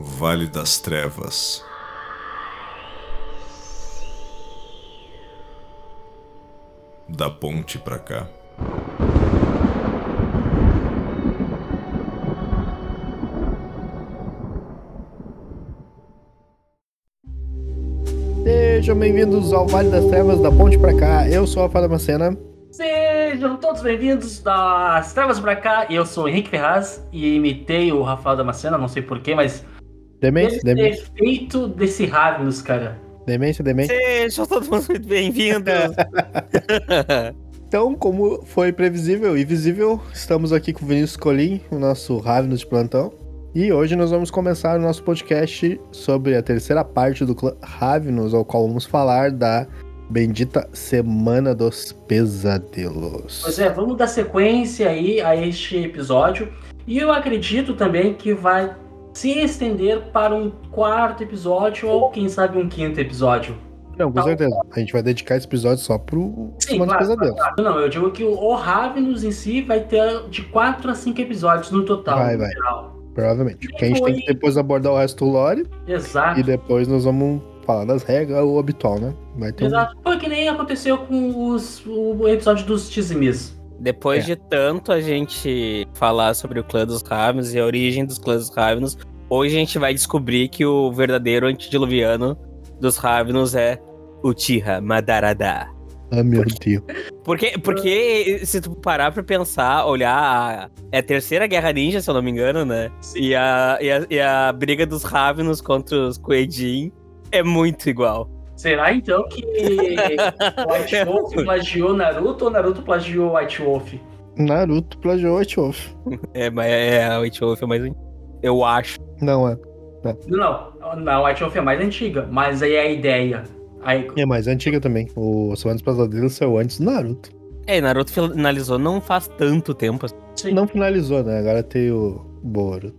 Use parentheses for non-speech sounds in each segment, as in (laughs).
Vale das Trevas. Da ponte pra cá. Sejam bem-vindos ao Vale das Trevas, da ponte pra cá. Eu sou a Fada Macena. Sejam todos bem-vindos das Trevas pra cá. Eu sou o Henrique Ferraz e imitei o Rafael Damascena, não sei porquê, mas. Demência, demência, efeito desse Ravnus, cara. demência, demência. Sejam todos muito bem-vindos. (laughs) Então, como foi previsível e visível, estamos aqui com o Vinícius Colim, o nosso Ravnus de plantão. E hoje nós vamos começar o nosso podcast sobre a terceira parte do clã Ravnus, ao qual vamos falar da bendita Semana dos Pesadelos. Pois é, vamos dar sequência aí a este episódio. E eu acredito também que vai se estender para um quarto episódio ou quem sabe um quinto episódio. Não, com Tá. certeza. A gente vai dedicar esse episódio só pro Semana dos Pesadelos. claro. Não, eu digo que o Ravnus em si vai ter de 4 a 5 episódios no total. Vai, no vai. geral. Provavelmente. Porque a gente tem que depois abordar o resto do lore Exato. e depois nós vamos falar das regras, o habitual, né? Vai ter um... Exato. Foi que nem aconteceu com os, o episódio dos Tizimis. Depois É. de tanto a gente falar sobre o clã dos Ravens e a origem dos clãs dos Ravens, hoje a gente vai descobrir que o verdadeiro antediluviano dos Ravens é Uchiha Madarada. Ah, meu Deus. Porque, porque se tu parar pra pensar, olhar, a- é a terceira guerra ninja, se eu não me engano, né? E a, e a, e a briga dos Ravens contra os Kuejin é muito igual. Será então que (laughs) White Wolf plagiou Naruto ou Naruto plagiou White Wolf? Naruto plagiou White Wolf. É, mas é, a White Wolf é mais. Eu acho. Não é. Não, não, a White Wolf é mais antiga, mas aí é a ideia. Aí, É mais antiga também. O Semana dos Pesadelos saiu antes do Naruto. É, Naruto finalizou não faz tanto tempo. assim. sim. Não finalizou, né? Agora tem o Boruto.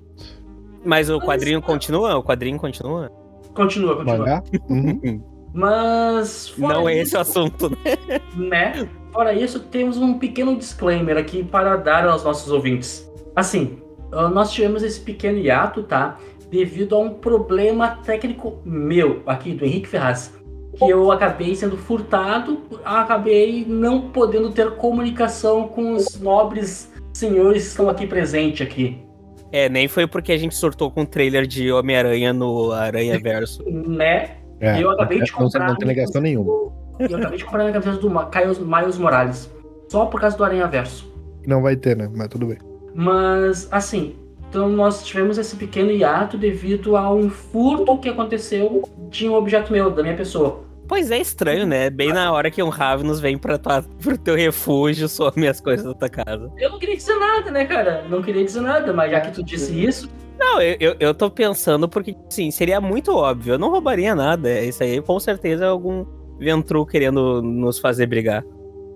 Mas o quadrinho continua? O quadrinho continua? Continua, continua. Mangá? Uhum. (laughs) Mas. Não é isso, esse o assunto, né? né? Fora isso, temos um pequeno disclaimer aqui para dar aos nossos ouvintes. Assim, ah, nós tivemos esse pequeno hiato, tá? Devido a um problema técnico meu, aqui do Henrique Ferraz. Que eu acabei sendo furtado, acabei não podendo ter comunicação com os nobres senhores que estão aqui presentes aqui. É, nem foi porque a gente surtou com o trailer de Homem-Aranha no Aranha (laughs) Verso. Né? É, E eu acabei de não, comprar. não tem ligação nenhuma. Eu acabei de comprar a camiseta do Miles Morales. Só por causa do Aranha Verso. Não vai ter, né? Mas tudo bem. Mas, assim, então nós tivemos esse pequeno hiato devido a um furto que aconteceu de um objeto meu, da minha pessoa. Pois é estranho, né? Bem na hora que um Ravnus vem pra tua, pro teu refúgio, some as coisas da tua casa. Eu não queria dizer nada, né, cara? Não queria dizer nada, mas já que tu disse isso, Não, eu, eu, eu tô pensando porque, sim, seria muito óbvio. Eu não roubaria nada. Isso aí com certeza é algum Ventru querendo nos fazer brigar.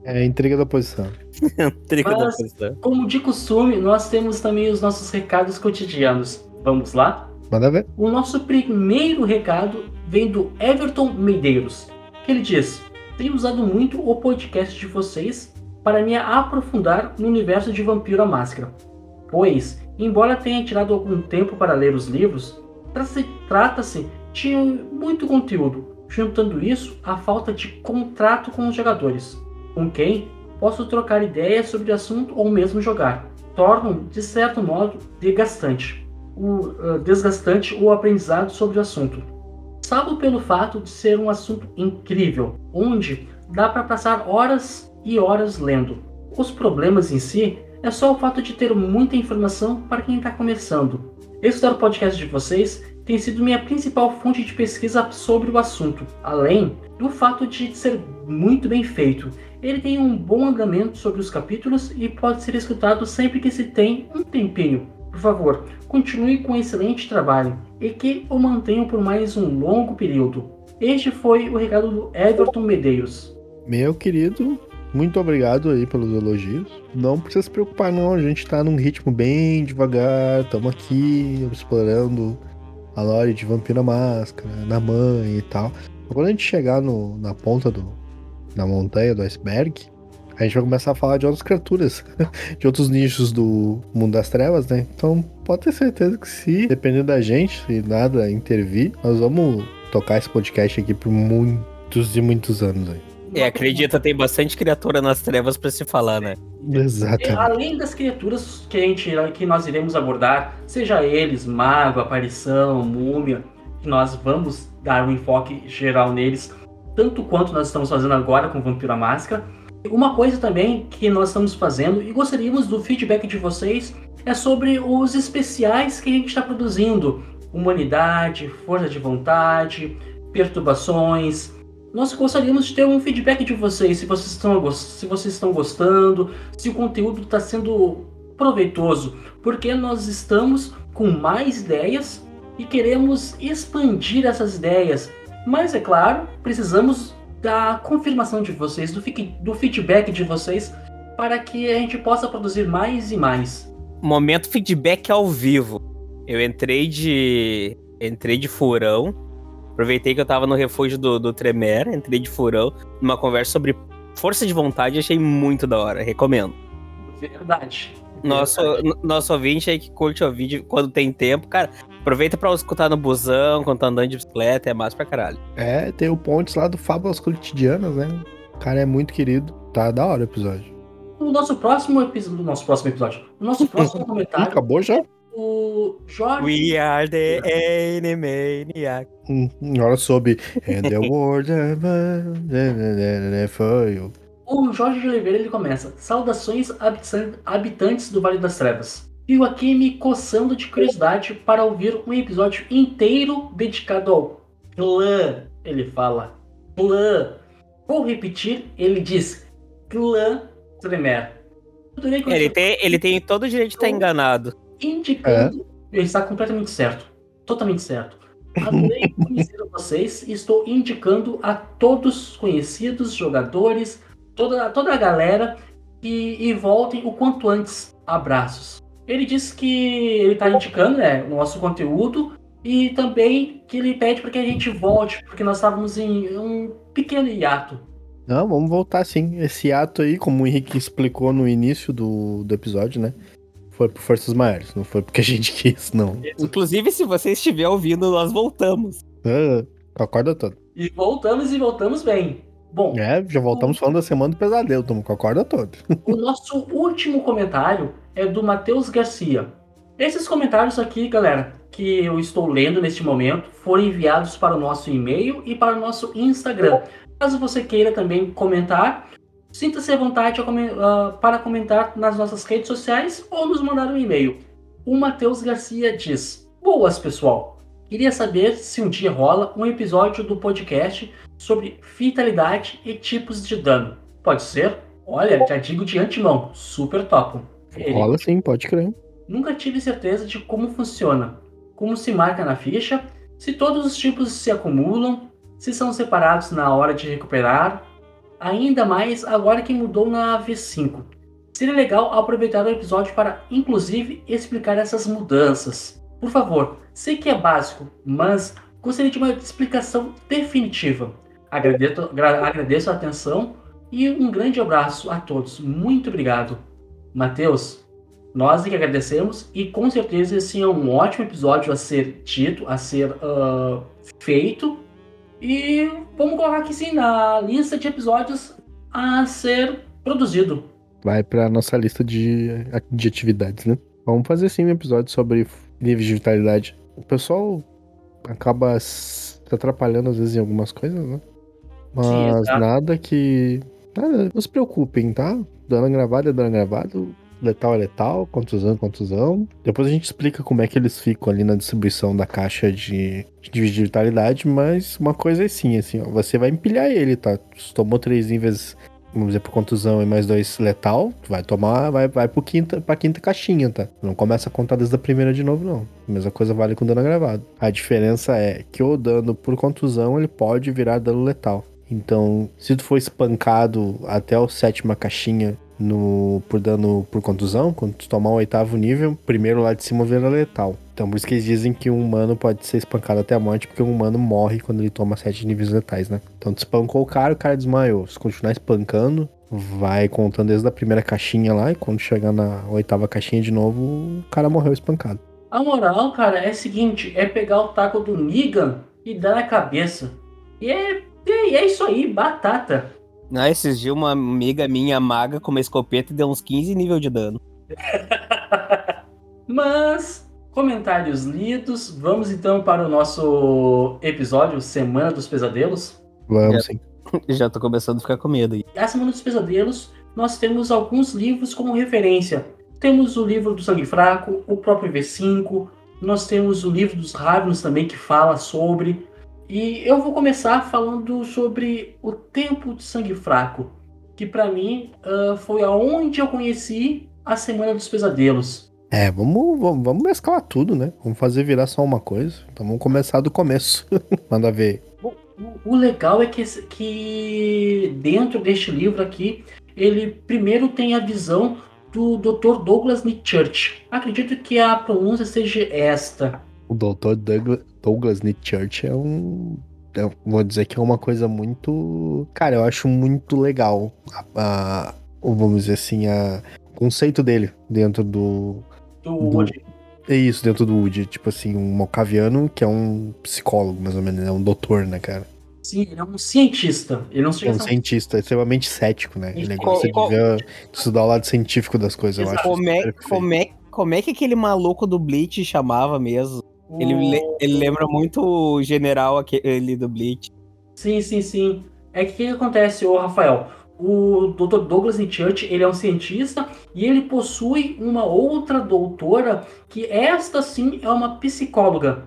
É intriga da oposição. (laughs) Trigo da Mas- oposição. como de costume, nós temos também os nossos recados cotidianos. Vamos lá? Manda ver. O nosso primeiro recado vem do Everton Medeiros, que ele diz: Tenho usado muito o podcast de vocês para me aprofundar no universo de Vampiro à Máscara. Pois, embora tenha tirado algum tempo para ler os livros, tra- trata-se de muito conteúdo, juntando isso à falta de contrato com os jogadores, com quem posso trocar ideias sobre o assunto ou mesmo jogar. Tornam, de certo modo, desgastante o uh, desgastante o aprendizado sobre o assunto. Salvo pelo fato de ser um assunto incrível, onde dá para passar horas e horas lendo. Os problemas em si é só o fato de ter muita informação para quem está começando. Estudar o podcast de vocês tem sido minha principal fonte de pesquisa sobre o assunto, além do fato de ser muito bem feito. Ele tem um bom andamento sobre os capítulos e pode ser escutado sempre que se tem um tempinho. Por favor, continue com um excelente trabalho e que o mantenham por mais um longo período. Este foi o recado do Everton Medeiros. Meu querido, muito obrigado aí pelos elogios. Não precisa se preocupar, não. A gente tá num ritmo bem devagar. Estamos aqui explorando a lore de Vampira Máscara, na mãe e tal. Quando a gente chegar no- na ponta do, da montanha do iceberg, A gente vai começar a falar de outras criaturas, (laughs) de outros nichos do mundo das trevas, né? Então pode ter certeza que se depender da gente, se nada intervir, nós vamos tocar esse podcast aqui por muitos e muitos anos aí. É, acredita, tem bastante criatura nas trevas pra se falar, né? Exatamente. Além das criaturas que, a gente, que nós iremos abordar, seja eles mago, aparição, múmia, que nós vamos dar um enfoque geral neles, tanto quanto nós estamos fazendo agora com Vampira Máscara. Uma coisa também que nós estamos fazendo e gostaríamos do feedback de vocês é sobre os especiais que a gente está produzindo: humanidade, força de vontade, perturbações, nós gostaríamos de ter um feedback de vocês, se vocês estão, se vocês estão gostando, se o conteúdo está sendo proveitoso, porque nós estamos com mais ideias e queremos expandir essas ideias. Mas é claro, precisamos da confirmação de vocês, do, do feedback de vocês, para que a gente possa produzir mais e mais. Momento feedback ao vivo. Eu entrei de entrei de furão Aproveitei que eu tava no refúgio do, do Tremere, entrei de furão, numa conversa sobre força de vontade, achei muito da hora, recomendo. Verdade. Nosso, nosso ouvinte aí que curte o vídeo quando tem tempo, cara, aproveita pra escutar no busão, quando tá andando de bicicleta, é massa pra caralho. É, tem o Pontes lá do Fábulas Cotidianas, né? O cara é muito querido, tá da hora o episódio. O nosso próximo episódio, nosso próximo episódio, o nosso próximo comentário... Acabou já? O Jorge. We are the Animaniac. Hum, agora soube. And the (laughs) world foi o. O Jorge de Oliveira ele começa. Saudações habitantes do Vale das Trevas. Fico aqui me coçando de curiosidade para ouvir um episódio inteiro dedicado ao clã. Ele fala. Clã. Vou repetir, ele diz clã Tremer. Ele tem, ele tem todo o direito de estar enganado indicando. É. Ele está completamente certo. Totalmente certo. Adorei (laughs) conhecer vocês e estou indicando a todos conhecidos, jogadores, toda, toda a galera que e voltem o quanto antes. Abraços. Ele disse que ele está indicando né, o nosso conteúdo e também que ele pede para que a gente volte, porque nós estávamos em um pequeno hiato. Não, vamos voltar sim. Esse ato aí, como o Henrique explicou no início do, do episódio, né? Foi por forças maiores, não foi porque a gente (laughs) quis, não. Inclusive, se você estiver ouvindo, nós voltamos. Ah, acorda todo. E voltamos e voltamos bem. Bom. É, já voltamos o... falando da semana do pesadelo, estamos com a corda toda. (laughs) O nosso último comentário é do Matheus Garcia. Esses comentários aqui, galera, que eu estou lendo neste momento, foram enviados para o nosso e-mail e para o nosso Instagram. Caso você queira também comentar, Sinta-se à vontade para comentar nas nossas redes sociais ou nos mandar um e-mail. O Matheus Garcia diz: Boas, pessoal! Queria saber se um dia rola um episódio do podcast sobre vitalidade e tipos de dano. Pode ser? Olha, já digo de antemão, super top. Ele, rola sim, pode crer. Nunca tive certeza de como funciona, como se marca na ficha, se todos os tipos se acumulam, se são separados na hora de recuperar, ainda mais agora que mudou na V5. Seria legal aproveitar o episódio para, inclusive, explicar essas mudanças. Por favor, sei que é básico, mas gostaria de uma explicação definitiva. Agradeço, agradeço a atenção e um grande abraço a todos. Muito obrigado. Matheus, nós é que agradecemos e com certeza esse é um ótimo episódio a ser dito, a ser uh, feito e vamos colocar aqui sim na lista de episódios a ser produzido. Vai pra nossa lista de, de atividades, né? Vamos fazer sim um episódio sobre níveis de vitalidade. O pessoal acaba se atrapalhando às vezes em algumas coisas, né? Mas sim, nada que. Nada, não se preocupem, tá? Dano gravado é dano gravado letal é letal, contusão é contusão. Depois a gente explica como é que eles ficam ali na distribuição da caixa de, de vitalidade, mas uma coisa é sim, assim, ó, você vai empilhar ele, tá? Se tomou três níveis, vamos dizer, por contusão e mais dois letal, vai tomar, vai, vai pro quinta, pra quinta caixinha, tá? Não começa a contar desde a primeira de novo, não. A mesma coisa vale com dano gravado. A diferença é que o dano por contusão, ele pode virar dano letal. Então, se tu for espancado até a sétima caixinha no, por dano por contusão, quando tu tomar o oitavo nível, primeiro lá de cima vira letal. Então por isso que eles dizem que um humano pode ser espancado até a morte, porque um humano morre quando ele toma sete níveis letais, né? Então tu espancou o cara, o cara desmaiou. Se continuar espancando, vai contando desde a primeira caixinha lá, e quando chegar na oitava caixinha de novo, o cara morreu espancado. A moral, cara, é o seguinte: é pegar o taco do Negan e dar na cabeça. E é, é, é isso aí, batata. Ah, esses dias uma amiga minha maga com uma escopeta deu uns 15 nível de dano. (laughs) Mas, comentários lidos, vamos então para o nosso episódio Semana dos Pesadelos. Vamos sim. (laughs) Já tô começando a ficar com medo aí. A Semana dos Pesadelos, nós temos alguns livros como referência. Temos o livro do Sangue Fraco, o próprio V5, nós temos o livro dos Ravens também que fala sobre. E eu vou começar falando sobre o Tempo de Sangue Fraco, que para mim uh, foi aonde eu conheci a Semana dos Pesadelos. É, vamos, vamos, vamos mesclar tudo, né? Vamos fazer virar só uma coisa. Então vamos começar do começo. (laughs) Manda ver. O, o legal é que, que dentro deste livro aqui, ele primeiro tem a visão do Dr. Douglas Nietzsche. Acredito que a pronúncia seja esta. O Dr. Douglas, Douglas Nietzsche é um. Eu vou dizer que é uma coisa muito. Cara, eu acho muito legal. A, a, vamos dizer assim, a, o conceito dele dentro do. Do, do Woody. É isso, dentro do Woody. Tipo assim, um Mocaviano que é um psicólogo, mais ou menos, é um doutor, né, cara? Sim, ele é um cientista. Ele não é um cientista, extremamente cético, né? Ele gosta de ver, estudar o lado científico das coisas, eu acho. Como é, como, é, como é que aquele maluco do Bleach chamava mesmo? Ele, ele lembra muito o general aquele do Bleach. Sim, sim, sim. É que o que acontece, ô Rafael? O Dr. Douglas Church, ele é um cientista e ele possui uma outra doutora que esta sim é uma psicóloga.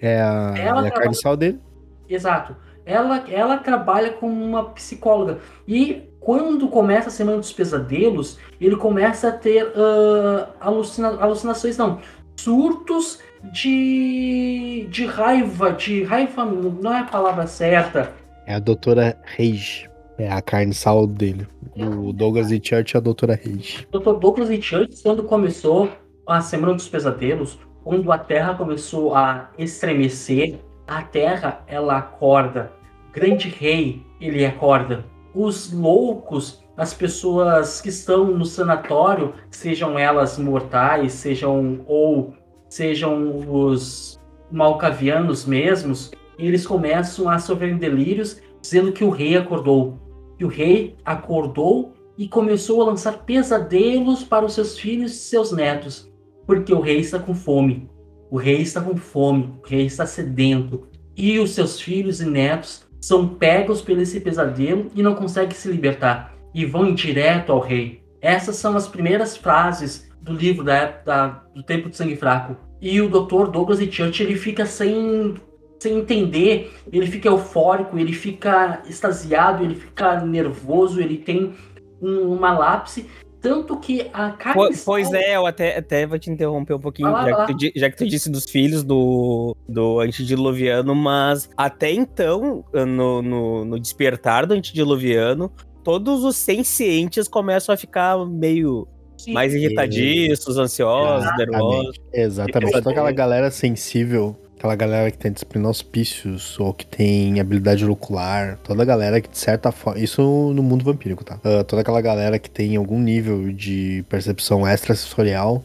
É a, ela é a trabalha... dele? Exato ela, ela trabalha como uma psicóloga. E quando começa a Semana dos Pesadelos, ele começa a ter uh, alucina, alucinações, não, surtos de, de raiva, de raiva não é a palavra certa. É a doutora Reis, é a carne sal dele. O Douglas e Church é a doutora Reis. Dr. Douglas e Church, quando começou a Semana dos Pesadelos, quando a Terra começou a estremecer, a Terra ela acorda grande rei, ele acorda. Os loucos, as pessoas que estão no sanatório, sejam elas mortais, sejam ou sejam os malcavianos mesmos, eles começam a sofrer delírios, dizendo que o rei acordou. Que o rei acordou e começou a lançar pesadelos para os seus filhos e seus netos, porque o rei está com fome. O rei está com fome, o rei está sedento. E os seus filhos e netos são pegos pelo esse pesadelo e não conseguem se libertar e vão direto ao rei. Essas são as primeiras frases do livro da, da do Tempo de Sangue Fraco. E o Dr. Douglas e Church ele fica sem sem entender, ele fica eufórico, ele fica extasiado, ele fica nervoso, ele tem um, uma lápise tanto que a Pois, pois é, eu até, até vou te interromper um pouquinho, lá, já, que tu, já, que tu, disse dos filhos do, do antediluviano, mas até então, no, no, no despertar do antediluviano, todos os sencientes começam a ficar meio Sim. mais irritadiços, ansiosos, nervosos. Exatamente. Toda aquela galera sensível Aquela galera que tem disciplina auspícios ou que tem habilidade ocular, toda a galera que de certa forma. Isso no mundo vampírico, tá? Uh, toda aquela galera que tem algum nível de percepção extrasensorial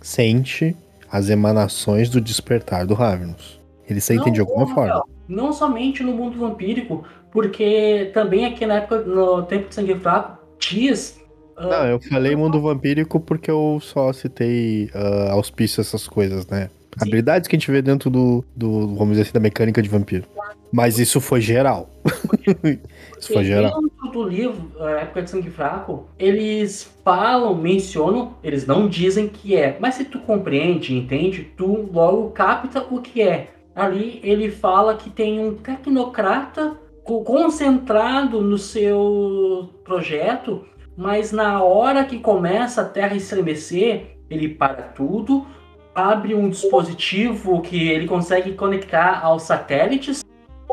sente as emanações do despertar do Ravenous. Eles sentem não, de alguma não, forma. Não somente no mundo vampírico, porque também aqui na época, no tempo de sangue fraco, dias. Não, eu falei mundo vampírico porque eu só citei uh, auspício essas coisas, né? Sim. habilidades que a gente vê dentro do, do, vamos dizer assim, da mecânica de vampiro. Mas isso foi geral. (laughs) isso foi geral. Do livro, a Época de Sangue Fraco, eles falam, mencionam, eles não dizem que é. Mas se tu compreende, entende, tu logo capta o que é. Ali ele fala que tem um tecnocrata concentrado no seu projeto, mas na hora que começa a Terra estremecer, ele para tudo, abre um dispositivo que ele consegue conectar aos satélites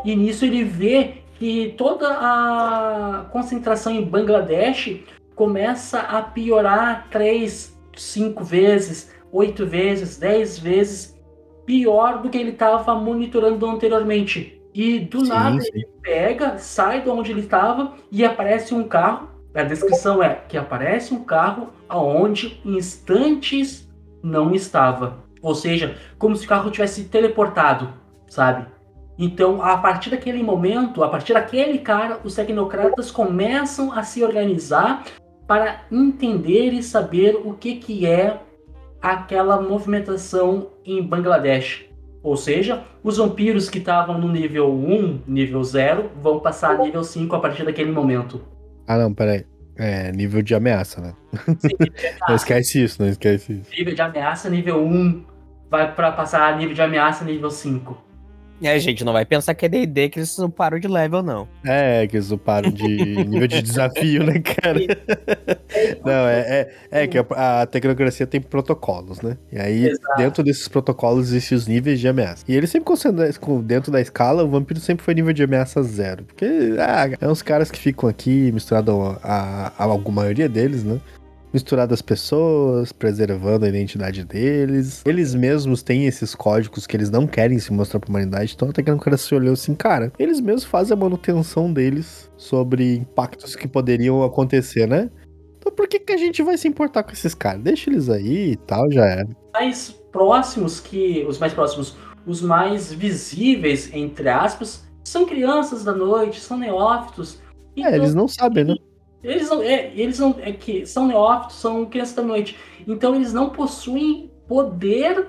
e nisso ele vê que toda a concentração em Bangladesh começa a piorar três, cinco vezes, oito vezes, dez vezes pior do que ele estava monitorando anteriormente. E do sim, nada sim. ele pega, sai de onde ele estava e aparece um carro A descrição é que aparece um carro aonde instantes não estava. Ou seja, como se o carro tivesse teleportado, sabe? Então, a partir daquele momento, a partir daquele cara, os tecnocratas começam a se organizar para entender e saber o que, que é aquela movimentação em Bangladesh. Ou seja, os vampiros que estavam no nível 1, nível 0, vão passar a nível 5 a partir daquele momento. Ah, não, peraí. É, nível de ameaça, né? Sim, (laughs) não esquece isso, não esquece isso. Nível de ameaça, nível 1, vai para passar nível de ameaça, nível 5. É, gente, não vai pensar que é D&D que eles uparam de level, não. É, que eles uparam de (laughs) nível de desafio, né, cara? (laughs) não, é, é, é que a, a, tecnocracia tem protocolos, né? E aí, Exato. dentro desses protocolos, existem os níveis de ameaça. E ele sempre considera, dentro da escala, o vampiro sempre foi nível de ameaça zero. Porque, ah, é uns caras que ficam aqui, misturados a, a, a alguma maioria deles, né? Misturar das pessoas, preservando a identidade deles. Eles mesmos têm esses códigos que eles não querem se mostrar pra humanidade, então até que o cara se olhou assim, cara, eles mesmos fazem a manutenção deles sobre impactos que poderiam acontecer, né? Então por que, que a gente vai se importar com esses caras? Deixa eles aí e tal, já é. Mais próximos que. Os mais próximos, os mais visíveis, entre aspas, são crianças da noite, são neófitos. Então, é, eles não sabem, né? Eles não, é, eles não, é que são neófitos, são crianças da noite. Então eles não possuem poder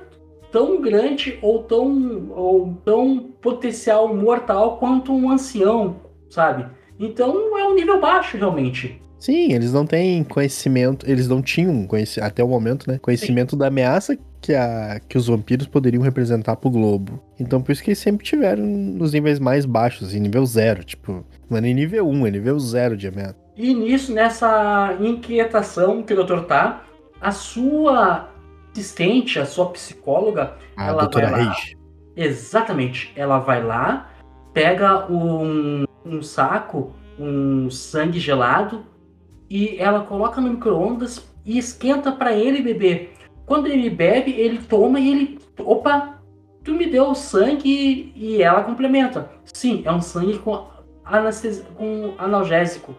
tão grande ou tão, ou tão potencial mortal quanto um ancião, sabe? Então é um nível baixo, realmente. Sim, eles não têm conhecimento, eles não tinham, até o momento, né? Conhecimento Sim. da ameaça que, a, que os vampiros poderiam representar pro globo. Então por isso que eles sempre tiveram nos níveis mais baixos, em nível zero, tipo, não é nem nível 1, é nível zero de ameaça. E nisso, nessa inquietação que o doutor tá, a sua assistente, a sua psicóloga, a ela doutora vai lá. Reis. Exatamente. Ela vai lá, pega um, um saco, um sangue gelado, e ela coloca no micro-ondas e esquenta para ele beber. Quando ele bebe, ele toma e ele. Opa! Tu me deu sangue e ela complementa. Sim, é um sangue com, com analgésico.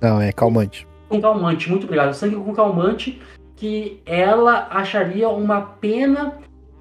Não, é calmante. Com calmante, muito obrigado. Sangue com calmante, que ela acharia uma pena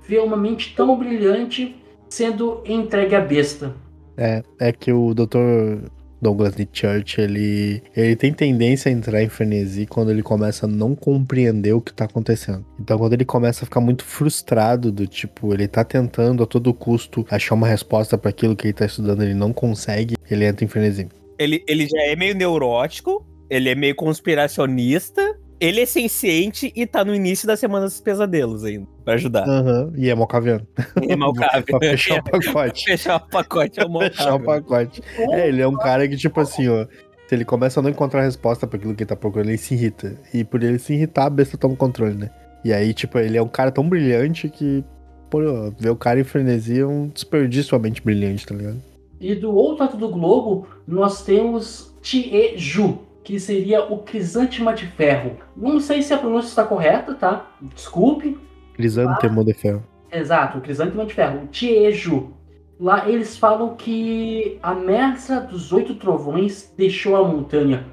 ver uma mente tão brilhante sendo entregue à besta. É, é que o Dr. Douglas de Church, ele, ele tem tendência a entrar em frenesi quando ele começa a não compreender o que tá acontecendo. Então, quando ele começa a ficar muito frustrado, do tipo, ele tá tentando a todo custo achar uma resposta para aquilo que ele tá estudando, ele não consegue, ele entra em frenesi. Ele, ele já é meio neurótico, ele é meio conspiracionista, ele é senciente e tá no início da Semana dos Pesadelos ainda, pra ajudar. Uhum. e é malcaviano. É malcaviano. (laughs) pra fechar o pacote. (laughs) fechar o pacote é o malcaviano. fechar o pacote. É, ele é um cara que, tipo assim, ó, se ele começa a não encontrar resposta para aquilo que ele tá procurando, ele se irrita. E por ele se irritar, a besta toma o controle, né? E aí, tipo, ele é um cara tão brilhante que, pô, ver o cara em frenesia é um desperdício somente brilhante, tá ligado? E do outro lado do globo, nós temos Tieju, que seria o crisântema de ferro. Não sei se a pronúncia está correta, tá? Desculpe. Crisântemo de ferro. Exato, o crisântema de ferro, Tieju. Lá eles falam que a mestra dos oito trovões deixou a montanha.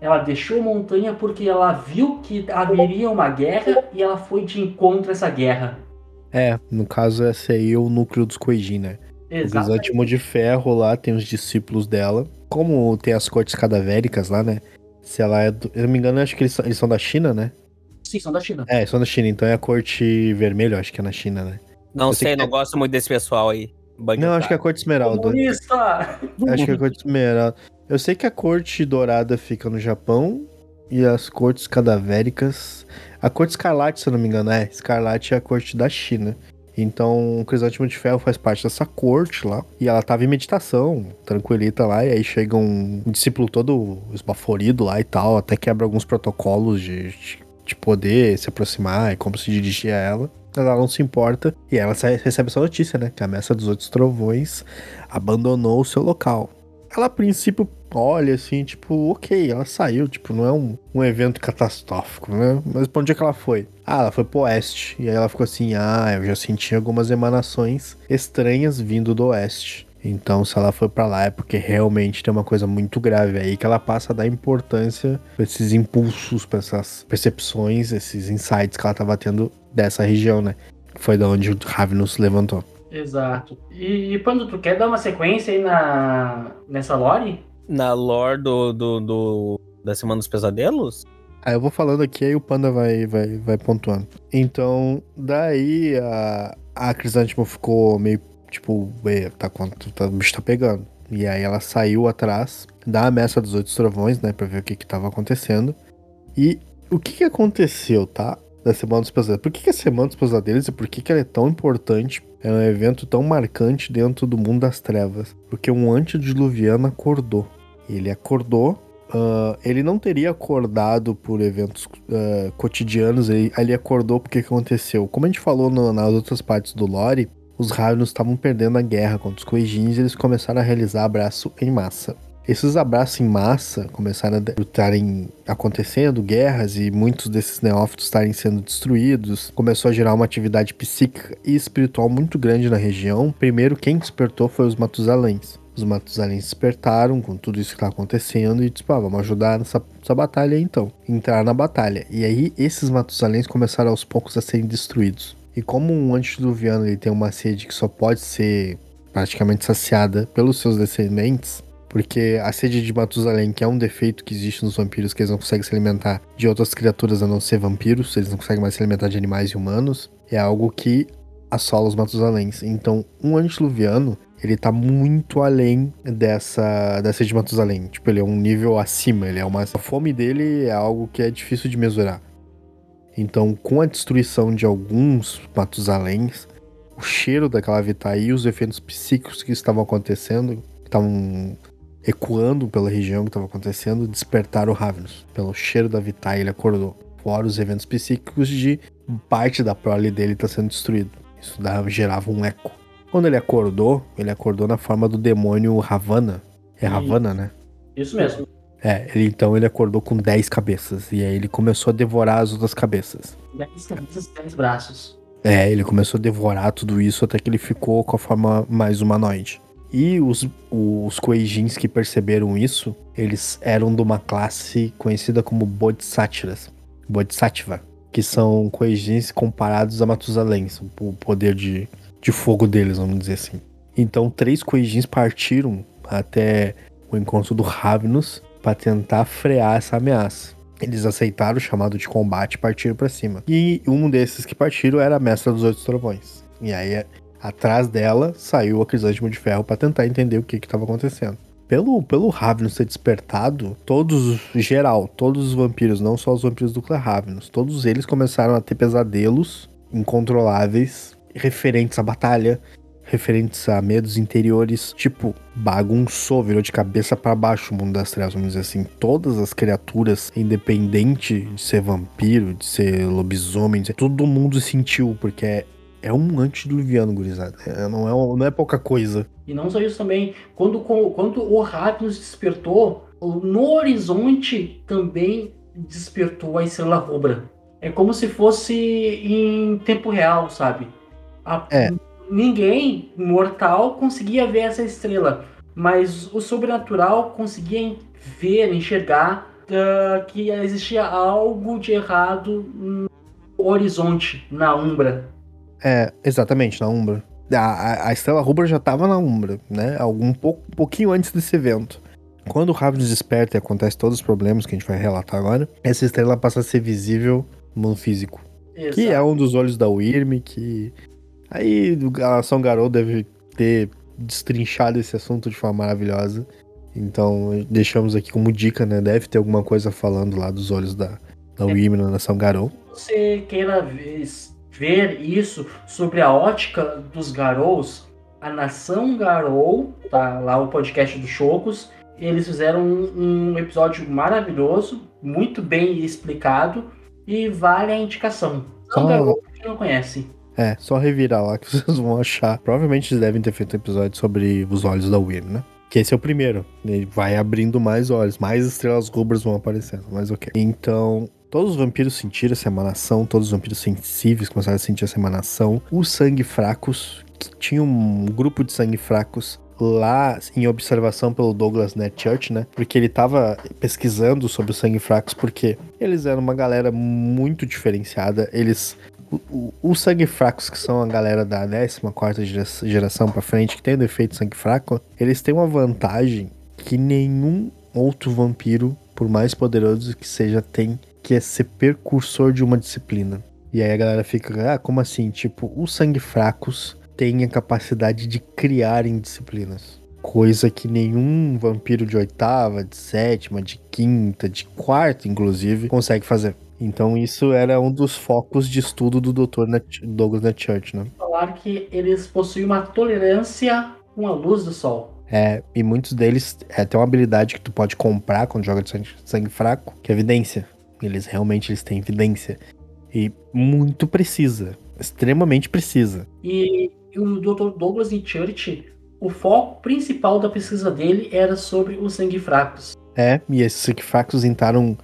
Ela deixou a montanha porque ela viu que haveria uma guerra e ela foi de encontro a essa guerra. É, no caso esse aí é o núcleo dos Koijin, né? Exatamente. O de Ferro lá tem os discípulos dela. Como tem as cortes cadavéricas lá, né? Se ela é do... Eu não me engano, acho que eles são, eles são da China, né? Sim, são da China. É, são da China, então é a corte vermelha, acho que é na China, né? Não eu sei, sei não é... gosto muito desse pessoal aí. Não, acho que é a corte esmeralda. Comunista! Acho que é a corte esmeralda. Eu sei que a corte dourada fica no Japão e as cortes cadavéricas. A corte escarlate, se eu não me engano, é. Escarlate é a corte da China. Então, o Crisântemo de Ferro faz parte dessa corte lá. E ela tava em meditação, tranquilita lá. E aí chega um, discípulo todo esbaforido lá e tal. Até quebra alguns protocolos de, de poder se aproximar e como se dirigir a ela. Ela não se importa. E ela recebe essa notícia, né? Que a Messa dos Outros Trovões abandonou o seu local. Ela, a princípio, olha assim, tipo, ok, ela saiu, tipo, não é um, um evento catastrófico, né? Mas pra onde é que ela foi? Ah, ela foi pro oeste. E aí ela ficou assim, ah, eu já senti algumas emanações estranhas vindo do oeste. Então, se ela foi para lá é porque realmente tem uma coisa muito grave aí que ela passa a dar importância pra esses impulsos, pra essas percepções, esses insights que ela tava tendo dessa região, né? Foi da onde o Ravenous levantou. Exato. E, e Pando, tu quer dar uma sequência aí na, nessa lore? Na lore do, do, do- da Semana dos Pesadelos? Aí eu vou falando aqui, aí o Panda vai, vai, vai pontuando. Então, daí a, a Crisântimo ficou meio tipo, "Ué, tá, quanto, tá, o bicho tá pegando. E aí ela saiu atrás da Messa dos Oito Trovões, né, pra ver o que que tava acontecendo. E o que que aconteceu, tá? Da Semana dos Pesadelos. Por que que a Semana dos Pesadelos e por que que ela é tão importante? É um evento tão marcante dentro do mundo das trevas. Porque um antediluviano acordou. Ele acordou ah, ele não teria acordado por eventos ah, cotidianos, ele, ele acordou porque que aconteceu. Como a gente falou no- nas outras partes do lore, os Ravenos estavam perdendo a guerra contra os Coejins e eles começaram a realizar abraço em massa. Esses abraços em massa começaram a estarem acontecendo, guerras, e muitos desses neófitos estarem sendo destruídos. Começou a gerar uma atividade psíquica e espiritual muito grande na região. Primeiro, quem despertou foi os Matusalens. Os Matusalens despertaram com tudo isso que está acontecendo e disseram, "Ah, vamos ajudar nessa, nessa batalha aí, então. Entrar na batalha. E aí, esses Matusalens começaram aos poucos a serem destruídos. E como um antediluviano ele tem uma sede que só pode ser praticamente saciada pelos seus descendentes, porque a sede de Matusalém, que é um defeito que existe nos vampiros, que eles não conseguem se alimentar de outras criaturas a não ser vampiros, eles não conseguem mais se alimentar de animais e humanos, é algo que assola os Matusaléns. Então, um antediluviano, ele tá muito além dessa, dessa de Matusalém. Tipo, ele é um nível acima, ele é uma... A fome dele é algo que é difícil de mesurar. Então, com a destruição de alguns Matusaléns, o cheiro daquela Vitae e os efeitos psíquicos que estavam acontecendo, que estavam ecoando pela região que estava acontecendo, despertaram o Ravenous. Pelo cheiro da Vitae, ele acordou. Fora os eventos psíquicos de parte da prole dele estar sendo destruído. Isso dava, gerava um eco. Quando ele acordou, ele acordou na forma do demônio Ravana. É. Ravana, né? Isso mesmo. É, ele então ele acordou com 10 cabeças. E aí ele começou a devorar as outras cabeças. 10 cabeças, 10 braços. É, ele começou a devorar tudo isso até que ele ficou com a forma mais humanoide. E os, os Kueijins que perceberam isso, eles eram de uma classe conhecida como Bodhisattvas. Bodhisattva. Que são Kueijins comparados a Matusalens. O poder de, de fogo deles, vamos dizer assim. Então, três Kueijins partiram até o encontro do Ravenous para tentar frear essa ameaça. Eles aceitaram o chamado de combate e partiram para cima. E um desses que partiram era a Mestra dos Oito Trovões. E aí, atrás dela, saiu a Crisântimo de Ferro para tentar entender o que estava acontecendo. Pelo, pelo Ravenous ter despertado, todos, geral, todos os vampiros, não só os vampiros do clã Ravenous, todos eles começaram a ter pesadelos incontroláveis referentes à batalha, referentes a medos interiores, tipo, bagunçou, virou de cabeça para baixo o mundo das trevas, vamos dizer assim. Todas as criaturas, independente de ser vampiro, de ser lobisomem, de ser, todo mundo sentiu, porque é, é um antediluviano, gurizada. É, não, é, não é pouca coisa. E não só isso também, quando, quando o Ravenous despertou, no horizonte também despertou a estrela rubra. É como se fosse em tempo real, sabe? A- É. Ninguém mortal conseguia ver essa estrela, mas o sobrenatural conseguia ver, enxergar ah, que existia algo de errado no horizonte, na umbra. É, exatamente, na Umbra. A, a, a Estrela Rubra já tava na Umbra, né? Algum pouco, pouquinho antes desse evento. Quando o Ravenous desperta e acontece todos os problemas que a gente vai relatar agora, essa estrela passa a ser visível no mundo físico. Que é um dos olhos da Wyrm, que. Aí a Ação Garou deve ter destrinchado esse assunto de forma maravilhosa. Então, deixamos aqui como dica, né? Deve ter alguma coisa falando lá dos olhos da, da Wyrm na Nação Garou. você queira ver, ver isso sobre a ótica dos Garous, a Nação Garou, tá lá o podcast do Chocos, eles fizeram um, um episódio maravilhoso, muito bem explicado e vale a indicação. Nação Ah. Garou, quem não conhece. É, só revirar lá que (laughs) vocês vão achar. Provavelmente eles devem ter feito um episódio sobre os olhos da Wyrm, né? Que esse é o primeiro. Ele vai abrindo mais olhos, mais estrelas rubras vão aparecendo, mas ok. Então, todos os vampiros sentiram essa emanação, todos os vampiros sensíveis começaram a sentir essa emanação. Os sangue fracos, que tinha um grupo de sangue fracos, lá em observação pelo Douglas Netchurch, né? Porque ele tava pesquisando sobre os sangue fracos, porque eles eram uma galera muito diferenciada. Eles. Os sangue fracos, que são a galera da 14 geração pra frente, que tem o defeito sangue fraco, eles têm uma vantagem que nenhum outro vampiro, por mais poderoso que seja, tem, que é ser precursor de uma disciplina. E aí a galera fica, ah, como assim? Tipo, os sangue fracos têm a capacidade de criarem disciplinas. Coisa que nenhum vampiro de oitava, de sétima, de quinta, de quarta, inclusive, consegue fazer. Então isso era um dos focos de estudo do Dr. Douglas Netchurch, né? Falar que eles possuem uma tolerância com a luz do sol. É, e muitos deles é, tem uma habilidade que tu pode comprar quando joga de sangue, sangue fraco, que é evidência. Eles realmente eles têm evidência. E muito precisa. Extremamente precisa. E o Dr. Douglas e Church, o foco principal da pesquisa dele era sobre os sangue fracos. É, e esses sangue fracos entraram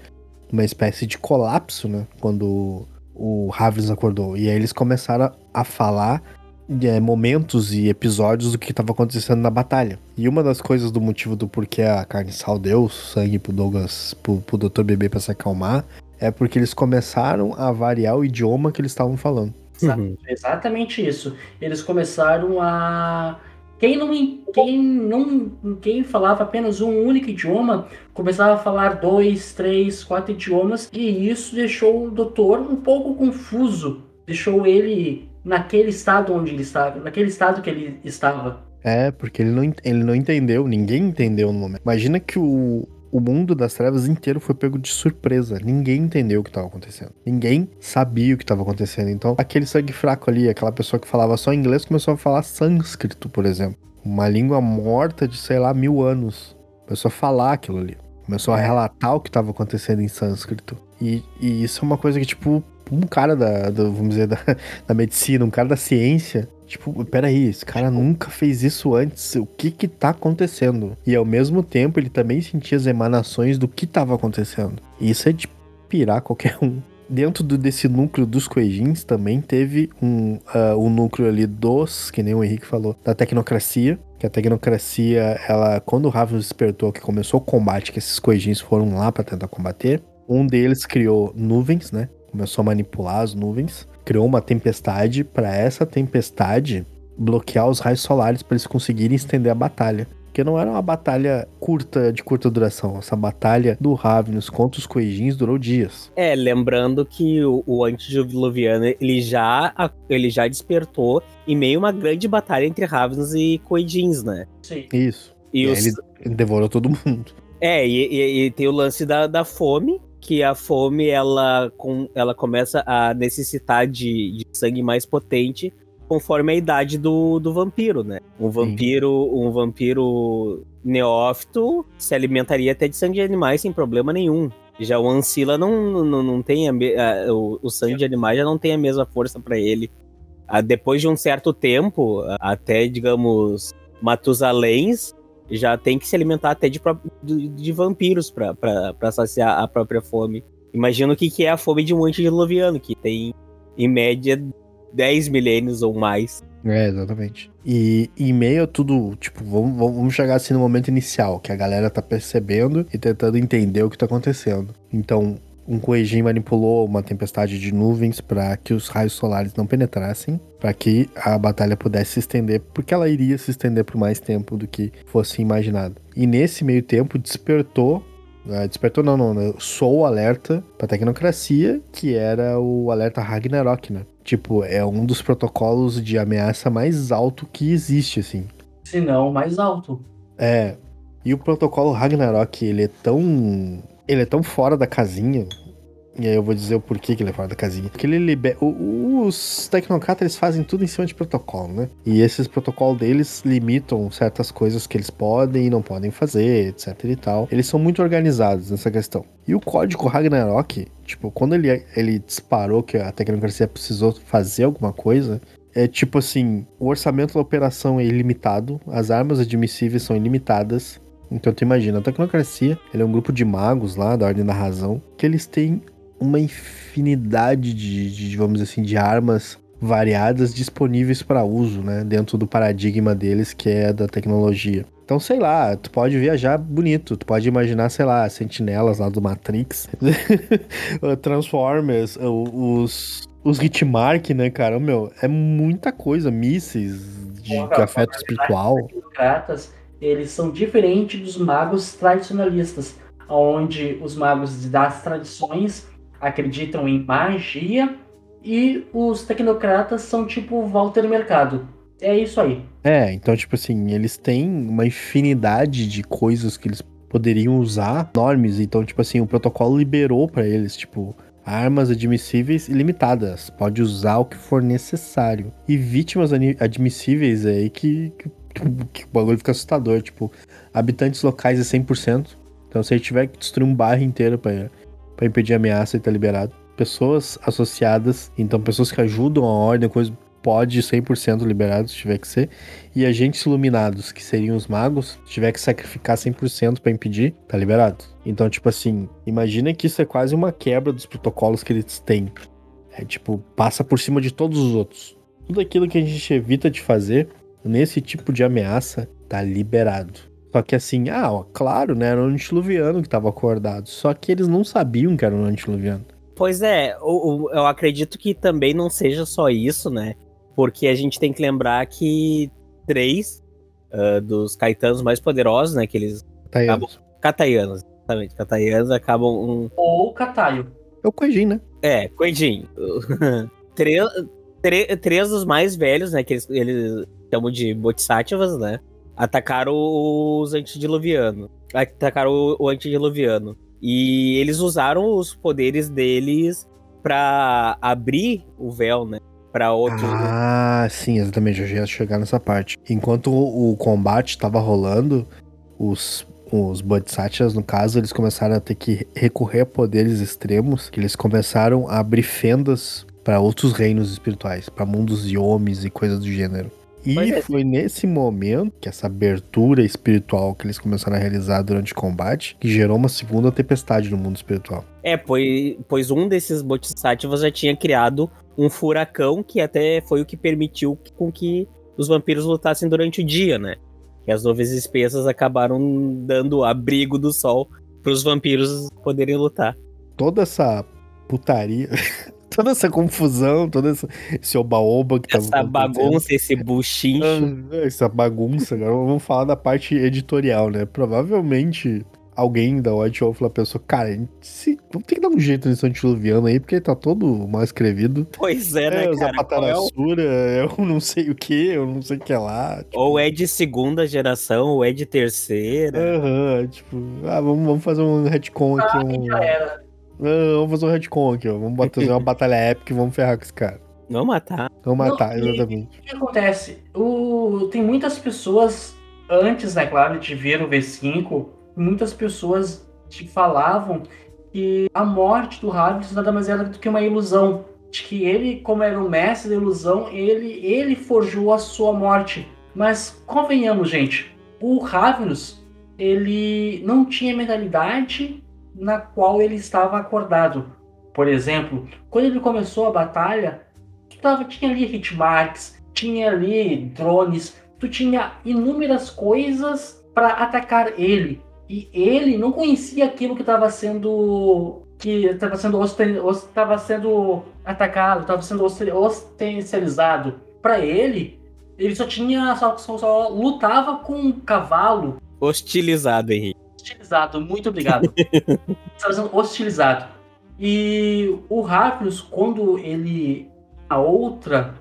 numa espécie de colapso, né? Quando o Havens acordou. E aí eles começaram a falar de é, momentos e episódios do que estava acontecendo na batalha. E uma das coisas do motivo do porquê a carne sal deu sangue pro Douglas, pro, pro Dr. Bebê pra se acalmar, é porque eles começaram a variar o idioma que eles estavam falando. Uhum. Exatamente isso. Eles começaram a. Quem não, quem não quem falava apenas um único idioma começava a falar dois, três, quatro idiomas e isso deixou o doutor um pouco confuso, deixou ele naquele estado onde ele estava, naquele estado que ele estava. É, porque ele não, ele não entendeu, ninguém entendeu no momento. Imagina que o, o mundo das trevas inteiro foi pego de surpresa. Ninguém entendeu o que estava acontecendo. Ninguém sabia o que estava acontecendo. Então, aquele sangue fraco ali, aquela pessoa que falava só inglês, começou a falar sânscrito, por exemplo. Uma língua morta de, sei lá, mil anos. Começou a falar aquilo ali. Começou a relatar o que estava acontecendo em sânscrito. E, e, isso é uma coisa que, tipo, um cara da, da vamos dizer, (laughs) da, da medicina, um cara da ciência, Tipo, peraí, esse cara nunca fez isso antes. O que que tá acontecendo? E ao mesmo tempo, ele também sentia as emanações do que tava acontecendo. E isso é de pirar qualquer um. Dentro do, desse núcleo dos Coejins também teve um, uh, um núcleo ali dos, que nem o Henrique falou, da tecnocracia. Que a tecnocracia, ela, quando o Ravens despertou, que começou o combate, que esses Coejins foram lá para tentar combater, um deles criou nuvens, né? Começou a manipular as nuvens criou uma tempestade para essa tempestade bloquear os raios solares para eles conseguirem estender a batalha. Porque não era uma batalha curta, de curta duração. Essa batalha do Ravnus contra os Coejins durou dias. É, lembrando que o, o antediluviano, ele já, ele já despertou em meio a uma grande batalha entre Ravnus e Coejins, né? Sim. Isso. E, e os... ele devorou todo (laughs) mundo. É, e, e, e, tem o lance da, da fome, que a fome ela, com, ela começa a necessitar de, de sangue mais potente conforme a idade do, do vampiro, né? Um vampiro, um vampiro neófito se alimentaria até de sangue de animais sem problema nenhum. Já o Ancila não, não, não tem a, a, o, o sangue de animais já não tem a mesma força para ele. Ah, depois de um certo tempo, até digamos Matusaléns, já tem que se alimentar até de, de, de vampiros para saciar a própria fome. Imagina o que, que é a fome de um antediluviano, que tem, em média, 10 milênios ou mais. É, exatamente. E em meio a tudo, tipo, vamos, vamos chegar assim no momento inicial, que a galera tá percebendo e tentando entender o que tá acontecendo. Então, um Kuejin manipulou uma tempestade de nuvens para que os raios solares não penetrassem, para que a batalha pudesse se estender, porque ela iria se estender por mais tempo do que fosse imaginado. E nesse meio tempo despertou uh, despertou não, não, não, sou o alerta pra tecnocracia, que era o alerta Ragnarok, né? Tipo, é um dos protocolos de ameaça mais alto que existe, assim. Se não, mais alto. É. E o protocolo Ragnarok, ele é tão ele é tão fora da casinha. E aí eu vou dizer o porquê que ele é fora da casinha. Porque ele libera. Os tecnocratas eles fazem tudo em cima de protocolo, né? E esses protocolos deles limitam certas coisas que eles podem e não podem fazer, etc e tal. Eles são muito organizados nessa questão. E o código Ragnarok, tipo, quando ele, ele disparou que a tecnocracia precisou fazer alguma coisa, é tipo assim: o orçamento da operação é ilimitado, as armas admissíveis são ilimitadas, então tu imagina, a tecnocracia, ele é um grupo de magos lá, da Ordem da Razão, que eles têm uma infinidade de, de vamos dizer assim, de armas variadas disponíveis para uso, né? Dentro do paradigma deles, que é da tecnologia. Então, sei lá, tu pode viajar bonito, tu pode imaginar, sei lá, sentinelas lá do Matrix, Transformers, os, os Hitmark, né, cara? Meu, é muita coisa, mísseis de, Porra, de afeto espiritual. Eles são diferentes dos magos tradicionalistas, onde os magos das tradições acreditam em magia e os tecnocratas são tipo Walter Mercado. É isso aí. É, então, tipo assim, eles têm uma infinidade de coisas que eles poderiam usar, enormes. Então, tipo assim, o protocolo liberou para eles, tipo, armas admissíveis ilimitadas. Pode usar o que for necessário. E vítimas admissíveis é aí que, que, que, o bagulho fica assustador. Tipo, habitantes locais é 100%. Então, se ele tiver que destruir um bairro inteiro pra impedir a ameaça, ele tá liberado. Pessoas associadas, então pessoas que ajudam a ordem, coisa pode 100% liberado se tiver que ser. E agentes iluminados, que seriam os magos, se tiver que sacrificar 100% para impedir, tá liberado. Então, tipo assim, imagina que isso é quase uma quebra dos protocolos que eles têm. É tipo, passa por cima de todos os outros. Tudo aquilo que a gente evita de fazer nesse tipo de ameaça tá liberado. Só que assim, ah, ó, claro, né? Era um antediluviano que tava acordado. Só que eles não sabiam que era um antediluviano. Pois é, eu, eu acredito que também não seja só isso, né? Porque a gente tem que lembrar que três uh, dos caetanos mais poderosos, né? Que eles. Cataianos. Acabam, cataianos, exatamente. Cataianos acabam. Um... Ou Cataio. É o Coedin, né? É, Coedin. (laughs) três, três dos mais velhos, né? Que eles, eles chamam de Bodhisattvas, né? atacaram os antediluvianos. Atacaram o, o antediluviano. E eles usaram os poderes deles para abrir o véu, né? Para outros. Ah, sim, exatamente. Eu já ia chegar nessa parte. Enquanto o, o combate estava rolando, os, os Bodhisattvas, no caso, eles começaram a ter que recorrer a poderes extremos, que eles começaram a abrir fendas para outros reinos espirituais, para mundos de homens e coisas do gênero. E é. foi nesse momento que essa abertura espiritual que eles começaram a realizar durante o combate que gerou uma segunda tempestade no mundo espiritual. É, pois, pois um desses Bodhisattvas já tinha criado um furacão que até foi o que permitiu com que os vampiros lutassem durante o dia, né? Que as nuvens espessas acabaram dando abrigo do sol para os vampiros poderem lutar. Toda essa putaria (laughs) toda essa confusão, todo esse, esse oba-oba que essa tava Essa bagunça, esse buchincho. Ah, essa bagunça, agora vamos falar da parte editorial, né? Provavelmente alguém da White Wolf lá pensou, cara, se, vamos ter que dar um jeito nesse antiluviano aí, porque tá todo mal escrevido. Pois é, né, é, cara? Zapatarassura, é eu não sei o que, eu não sei o que é lá. Tipo... Ou é de segunda geração, ou é de terceira. Aham, uhum, tipo, ah, vamos, vamos fazer um retcon aqui. Ah, um... já era. Vamos fazer um retcon aqui, ó. Vamos fazer uma (laughs) batalha épica e vamos ferrar com esse cara. Vamos matar. Vamos matar, Não, exatamente. O que acontece? O... Tem muitas pessoas, antes, né, claro, de ver o V5, muitas pessoas te falavam que a morte do Harvard nada mais era do que uma ilusão. De que ele, como era o mestre da ilusão, ele, ele forjou a sua morte. Mas convenhamos, gente, o Ravenous, ele não tinha mentalidade na qual ele estava acordado. Por exemplo, quando ele começou a batalha, tu tava, tinha ali hitmarks, tinha ali drones, tu tinha inúmeras coisas para atacar ele. E ele não conhecia aquilo que estava sendo que estava sendo sendo atacado, estava sendo ostensializado. Para ele, ele só tinha só, só, só lutava com um cavalo hostilizado, Henrique hostilizado, muito obrigado. (laughs) Estava sendo hostilizado. E o Ravnus, quando ele. A outra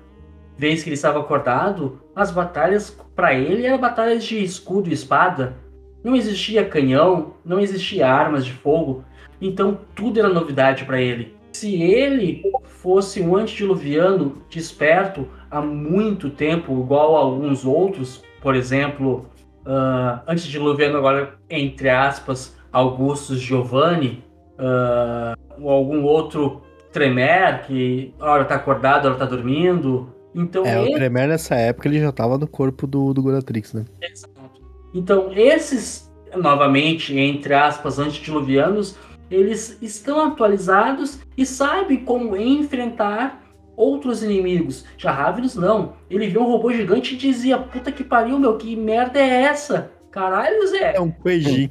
vez que ele estava acordado, as batalhas para ele eram batalhas de escudo e espada. Não existia canhão, não existia armas de fogo. Então tudo era novidade para ele. Se ele fosse um antediluviano desperto há muito tempo, igual a alguns outros, por exemplo, uh, antes de Luviano agora, entre aspas, Augustus Giovanni, uh, ou algum outro Tremer, que hora tá acordado, hora tá dormindo. Então, é, ele... o Tremer nessa época ele já tava no corpo do, do Goratrix, né? Exato. Então, esses, novamente, entre aspas, antediluvianos, eles estão atualizados e sabem como enfrentar outros inimigos. Já Ravenous não. Ele viu um robô gigante e dizia: Puta que pariu, meu, que merda é essa? Caralho, Zé. É um Kuejin.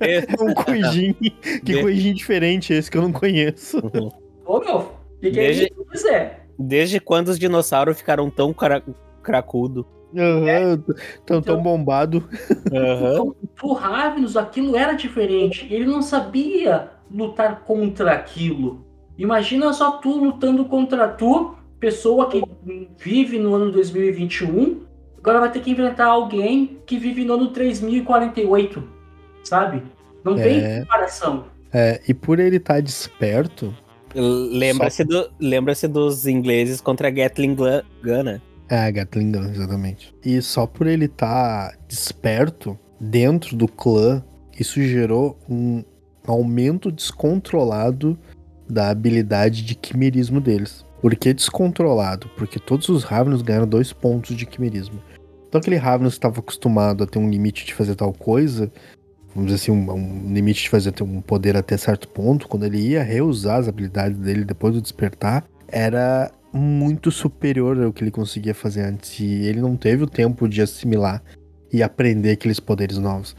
É (laughs) um Kuejin. Que Kuejin diferente esse que eu não conheço. Ô, meu, que, que é Desde- isso, Zé? Desde quando os dinossauros ficaram tão cra cracudo? Aham, tão, Então- tão bombado. Aham. Pro Ravenous aquilo era diferente. Ele não sabia lutar contra aquilo. Imagina só tu lutando contra tu, pessoa que vive no ano 2021, agora vai ter que enfrentar alguém que vive no ano 3048, sabe? Não É. tem comparação. É, e por ele estar desperto, Lembra-se do, lembra dos ingleses contra a Gatling Gun, né? É, Gatling Gun, exatamente. E só por ele estar desperto dentro do clã, isso gerou um aumento descontrolado da habilidade de quimerismo deles. Por que descontrolado? Porque todos os Ravenous ganharam dois pontos de quimerismo. Então aquele Ravenous que estava acostumado a ter um limite de fazer tal coisa, vamos dizer assim, um, um limite de fazer um poder até certo ponto, quando ele ia reusar as habilidades dele depois do despertar, era muito superior ao que ele conseguia fazer antes. E ele não teve o tempo de assimilar e aprender aqueles poderes novos.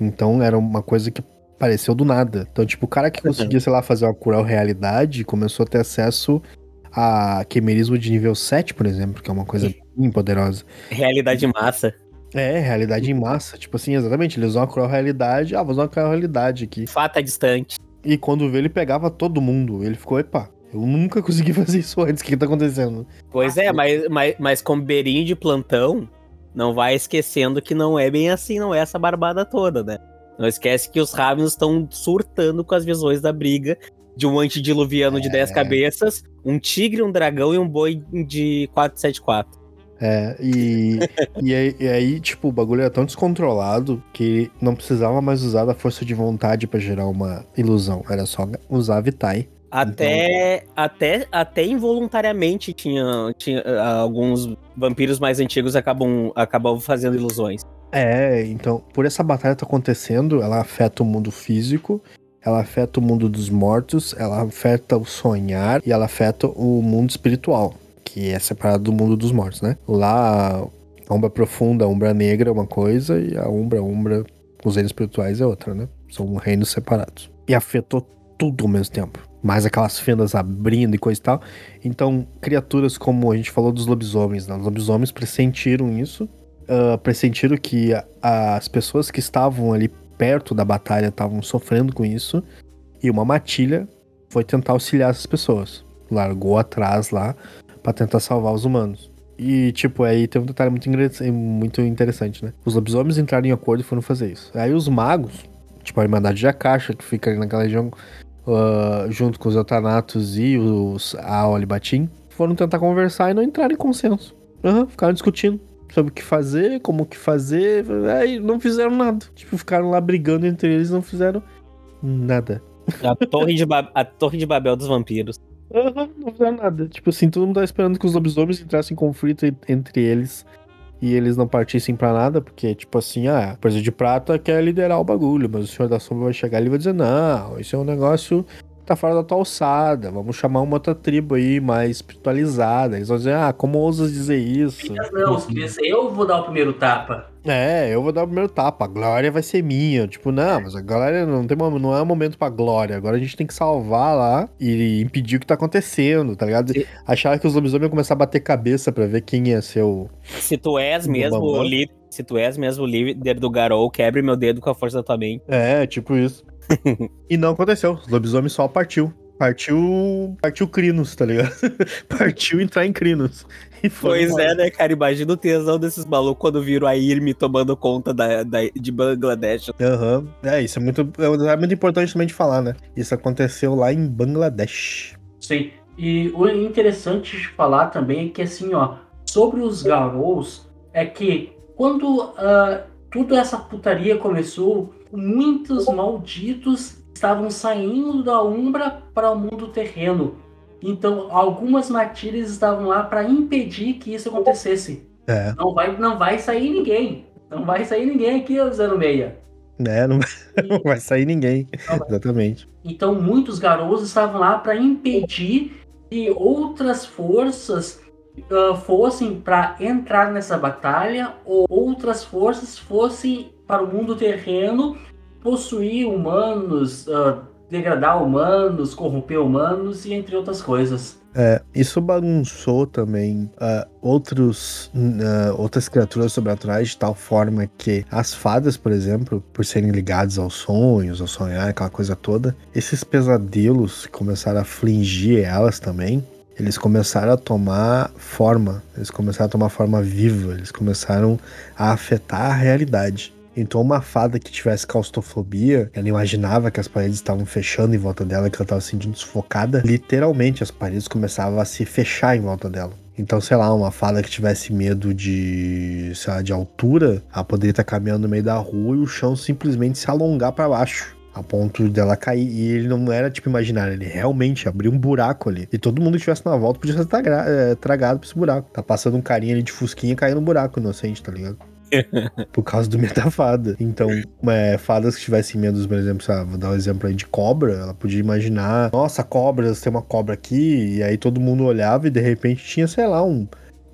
Então era uma coisa que apareceu do nada. Então, tipo, o cara que conseguia, sei lá, fazer uma cruel realidade começou a ter acesso a quimerismo de nível 7, por exemplo, que é uma coisa bem poderosa. Realidade massa. É, realidade em massa. Tipo assim, exatamente. Ele usou uma cruel realidade. Ah, vou usar uma cruel realidade aqui. Fato é distante. E quando vê, ele pegava todo mundo. Ele ficou, epa, eu nunca consegui (laughs) fazer isso antes. O que, que tá acontecendo? Pois é, mas, mas, mas com beirinho de plantão, não vai esquecendo que não é bem assim, não é essa barbada toda, né? Não esquece que os Ravens estão surtando com as visões da briga de um antediluviano de 10 cabeças, um tigre, um dragão e um boi de 474. É, e, (laughs) e, aí, e aí, tipo, o bagulho era tão descontrolado que não precisava mais usar da força de vontade pra gerar uma ilusão. Era só usar a Vitae. Até, até, até involuntariamente tinha, tinha ah, alguns vampiros mais antigos acabam, acabam fazendo ilusões. É, então, por essa batalha tá acontecendo, ela afeta o mundo físico, ela afeta o mundo dos mortos, ela afeta o sonhar e ela afeta o mundo espiritual, que é separado do mundo dos mortos, né? Lá, a Umbra Profunda, a Umbra Negra é uma coisa e a Umbra, a Umbra, os reinos espirituais é outra, né? São reinos separados. E afetou tudo ao mesmo tempo. Mais aquelas fendas abrindo e coisa e tal. Então, criaturas como a gente falou dos lobisomens, né? Os lobisomens pressentiram isso uh, pressentiram que a- as pessoas que estavam ali perto da batalha estavam sofrendo com isso. E uma matilha foi tentar auxiliar essas pessoas. Largou atrás lá pra tentar salvar os humanos. E, tipo, aí tem um detalhe muito, muito interessante, né? Os lobisomens entraram em acordo e foram fazer isso. Aí os magos, tipo a Irmandade de Akasha, que fica ali naquela região, ah, junto com os Eutanatos e os Aolibatim, foram tentar conversar e não entraram em consenso. Aham, ficaram discutindo sobre o que fazer, como que fazer, aí não fizeram nada. Tipo, ficaram lá brigando entre eles e não fizeram nada. A torre de, Ba- a torre de Babel dos vampiros. Aham, não fizeram nada. Tipo assim, todo mundo tá esperando que os lobisomens entrassem em conflito en- entre eles e eles não partissem pra nada, porque, tipo assim, ah, a Coisa de Prata quer liderar o bagulho, mas o Senhor da Sombra vai chegar ali e vai dizer: não, isso é um negócio tá fora da tua alçada, vamos chamar uma outra tribo aí mais espiritualizada. Eles vão dizer: ah, como ousas dizer isso? Não, se quiser, eu vou dar o primeiro tapa. É, eu vou dar o primeiro tapa. A glória vai ser minha. Tipo, não, mas a glória não, tem, não é um momento pra glória. Agora a gente tem que salvar lá e impedir o que tá acontecendo, tá ligado? Achava que os lobisomens iam começar a bater cabeça pra ver quem ia ser o. Se tu és mesmo o líder, se tu és mesmo o líder do Garou, quebre meu dedo com a força da tua mente. É, tipo isso. (laughs) e não aconteceu. Os lobisomens só partiu. Partiu. Partiu Crinos, tá ligado? (laughs) partiu entrar em Crinos. E foi Pois embora. é, né, cara? Imagina o tesão desses malucos quando viram a Irmi tomando conta da, da- de Bangladesh. Aham. É, isso é muito, é muito importante também de falar, né? Isso aconteceu lá em Bangladesh. Sim. E o interessante de falar também é que assim, ó, sobre os Garous, é que quando ah, toda essa putaria começou, muitos malditos estavam saindo da Umbra para o mundo terreno. Então, algumas matilhas estavam lá para impedir que isso acontecesse. É. Não vai, não vai sair ninguém. Não vai sair ninguém aqui, ó, 06. Né? Não (laughs) não vai sair ninguém. Vai. Exatamente. Então, muitos garotos estavam lá para impedir e outras forças uh, fossem para entrar nessa batalha ou outras forças fossem para o mundo terreno possuir humanos, uh, degradar humanos, corromper humanos e entre outras coisas. É, isso bagunçou também uh, outros, uh, outras criaturas sobrenaturais de tal forma que as fadas, por exemplo, por serem ligadas aos sonhos, ao sonhar, aquela coisa toda, esses pesadelos começaram a afligir elas também. Eles começaram a tomar forma, eles começaram a tomar forma viva, eles começaram a afetar a realidade. Então, uma fada que tivesse claustrofobia, ela imaginava que as paredes estavam fechando em volta dela, que ela estava se sentindo sufocada. Literalmente, as paredes começavam a se fechar em volta dela. Então, sei lá, uma fada que tivesse medo de, sei lá, de altura, ela poderia estar caminhando no meio da rua e o chão simplesmente se alongar para baixo. A ponto dela cair. E ele não era tipo imaginário, ele realmente abriu um buraco ali. E todo mundo que estivesse na volta podia ser é, tragado por esse buraco. Tá passando um carinha ali de fusquinha e caindo no buraco inocente, tá ligado? (laughs) por causa do medo da fada. Então, é, fadas que tivessem medo, por exemplo, sabe, vou dar um exemplo aí de cobra, ela podia imaginar, nossa, cobras, tem uma cobra aqui, e aí todo mundo olhava e de repente tinha, sei lá, um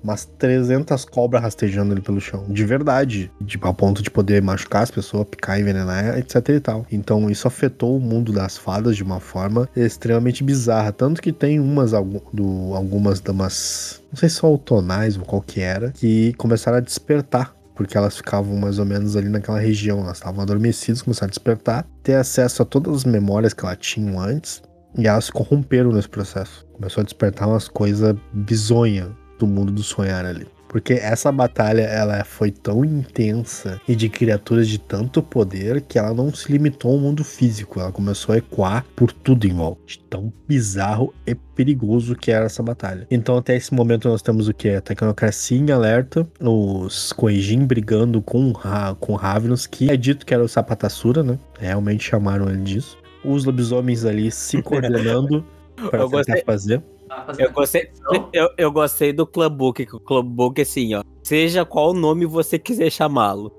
umas 300 cobras rastejando ali pelo chão. De verdade. Tipo, a ponto de poder machucar as pessoas, picar, envenenar, etc e tal. Então, isso afetou o mundo das fadas de uma forma extremamente bizarra. Tanto que tem umas, do, algumas damas, não sei se são autonais ou qual que era, que começaram a despertar porque elas ficavam mais ou menos ali naquela região, elas estavam adormecidas, começaram a despertar, ter acesso a todas as memórias que elas tinham antes, e elas se corromperam nesse processo. Começou a despertar umas coisas bizonhas do mundo do sonhar ali. Porque essa batalha ela foi tão intensa e de criaturas de tanto poder que ela não se limitou ao mundo físico, ela começou a ecoar por tudo em volta. De tão bizarro e perigoso que era essa batalha. Então até esse momento nós temos o que? A tecnocracia em alerta, os Koijin brigando com, com Ravenous, que é dito que era o Sapatassura, né? Realmente chamaram ele disso. Os lobisomens ali se (laughs) coordenando para tentar fazer. Eu gostei, eu, eu gostei do Clubbook, que o Clubbook é assim, ó. Seja qual nome você quiser chamá-lo.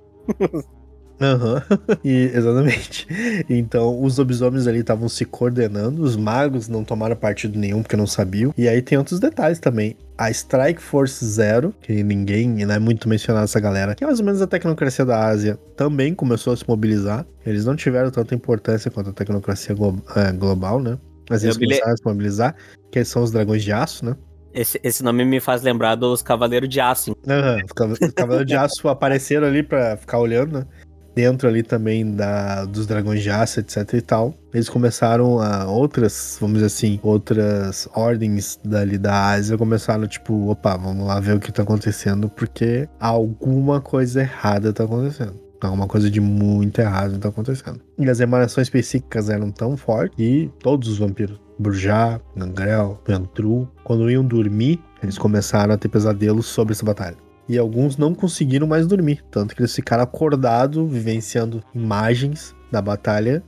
Aham, uhum. (laughs) exatamente. Então, os lobisomens ali estavam se coordenando, os magos não tomaram partido nenhum porque não sabiam. E aí tem outros detalhes também. A Strike Force Zero, que ninguém, não é muito mencionado essa galera, que é mais ou menos a tecnocracia da Ásia, também começou a se mobilizar. Eles não tiveram tanta importância quanto a tecnocracia glo é, global, né? Mas eles começaram a se mobilizar, que são os dragões de aço, né? Esse, esse nome me faz lembrar dos Cavaleiros de Aço. Uhum, os Cavaleiros de Aço apareceram ali pra ficar olhando, né? Dentro ali também da, dos dragões de aço, etc e tal. Eles começaram a outras, vamos dizer assim, outras ordens dali da Ásia começaram tipo, opa, vamos lá ver o que tá acontecendo, porque alguma coisa errada tá acontecendo. Alguma coisa de muito errado tá acontecendo. E as emanações psíquicas eram tão fortes que todos os vampiros, Burjá, Gangrel, Ventru, quando iam dormir, eles começaram a ter pesadelos sobre essa batalha. E alguns não conseguiram mais dormir, tanto que eles ficaram acordados, vivenciando imagens da batalha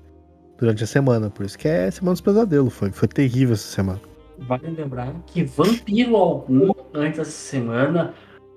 durante a semana. Por isso que é Semana dos Pesadelos. Foi, foi terrível essa semana. Vale lembrar que vampiro algum antes dessa semana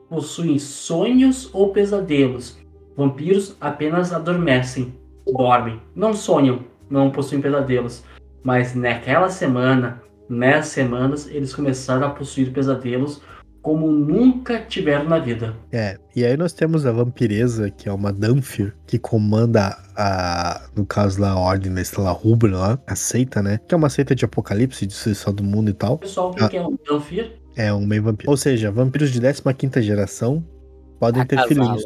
possui sonhos ou pesadelos. Vampiros apenas adormecem, dormem, não sonham, não possuem pesadelos. Mas naquela semana, nessas semanas, eles começaram a possuir pesadelos como nunca tiveram na vida. É, e aí nós temos a vampireza, que é uma Danfir, que comanda a, no caso lá, a Ordem da Estrela Rubra lá, a seita, né? Que é uma seita de apocalipse, de destruição do mundo e tal. Pessoal, o ah, que é um Danfir? É um meio vampiro. Ou seja, vampiros de 15 geração podem a ter filhinhos.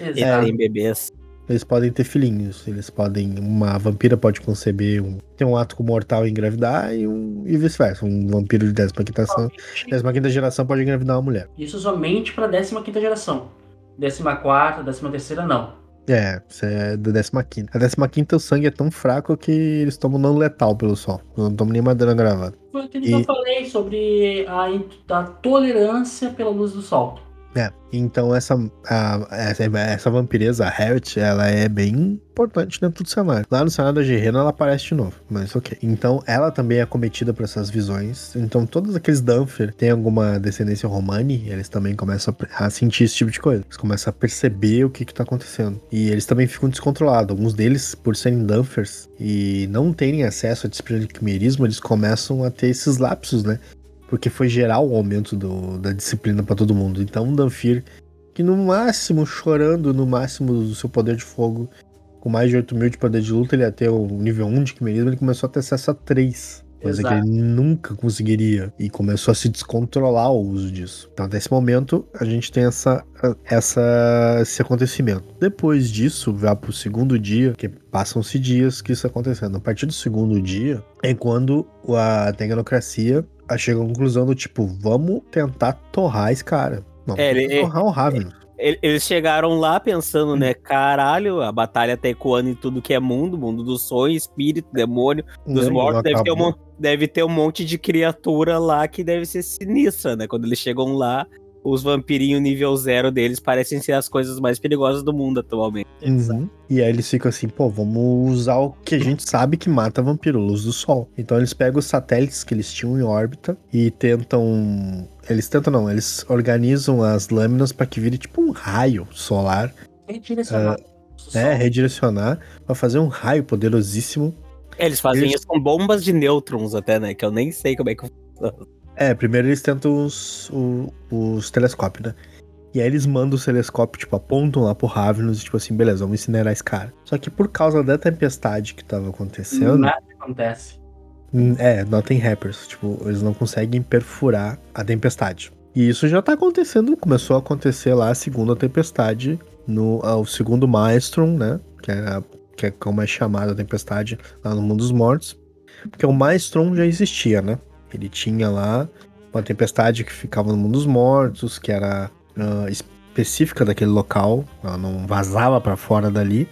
Exato. É, bebês. Eles podem ter filhinhos. Eles podem. Uma vampira pode conceber um. Ter um ato mortal e engravidar e, um, e vice-versa. Um vampiro de 15 geração, 15 geração pode engravidar uma mulher. Isso somente pra 15 geração. 14, 13 não. É, isso é da 15. A 15 o sangue é tão fraco que eles tomam não letal pelo sol. Não tomam nem madeira gravada. Foi aquilo e... que eu falei sobre a, a tolerância pela luz do sol. É, então essa, a, essa, essa vampireza, a Harriet, ela é bem importante dentro do cenário. Lá no cenário da Gerena ela aparece de novo, mas ok. Então ela também é cometida por essas visões. Então todos aqueles Dunfer têm alguma descendência romani, eles também começam a sentir esse tipo de coisa. Eles começam a perceber o que que tá acontecendo. E eles também ficam descontrolados. Alguns deles, por serem Dunfers e não terem acesso a disciplina de quimerismo, eles começam a ter esses lapsos, né? Porque foi geral o aumento do, da disciplina pra todo mundo. Então o Danfir, que no máximo, chorando no máximo do seu poder de fogo, com mais de 8 mil de poder de luta, ele ia ter o nível 1 de quimerismo, ele começou a ter acesso a 3. Coisa que Exato. ele nunca conseguiria. E começou a se descontrolar o uso disso. Então, nesse momento, a gente tem essa, essa, esse acontecimento. Depois disso, vai pro segundo dia, que passam-se dias que isso acontecendo. A partir do segundo dia, é quando a tecnocracia chega à conclusão do tipo, vamos tentar torrar esse cara. Não, É, ele- torrar o Raven. Ele- Eles chegaram lá pensando, né? Caralho, a batalha tá ecoando em tudo que é mundo, mundo do sonho, espírito, demônio, dos Né, mortos. Deve ter, um, deve ter um monte de criatura lá que deve ser sinistra, né? Quando eles chegam lá, os vampirinhos nível zero deles parecem ser as coisas mais perigosas do mundo atualmente. Uhum. E aí eles ficam assim, pô, vamos usar o que a gente sabe que mata vampiro, luz do sol. Então eles pegam os satélites que eles tinham em órbita e tentam. Eles tentam não, eles organizam as lâminas para que vire tipo um raio solar. Redirecionar. É, redirecionar pra fazer um raio poderosíssimo. É, Eles fazem Eles- isso com bombas de nêutrons até, né? Que eu nem sei como é que É, primeiro eles tentam os, o- os telescópios, né? E aí eles mandam os telescópios, tipo, apontam lá pro Ravenous e tipo assim, beleza, vamos incinerar esse cara. Só que por causa da tempestade que tava acontecendo. Nada acontece. Hum, É, não tem rappers. Tipo, eles não conseguem perfurar a tempestade. E isso já tá acontecendo, começou a acontecer lá a segunda tempestade, no ah, o segundo Maelstrom, né? Que é, a- que é como é chamada a tempestade lá no mundo dos mortos. Porque o Maelstrom já existia, né? Ele tinha lá uma tempestade que ficava no mundo dos mortos, que era ah, específica daquele local, ela não vazava pra fora dali,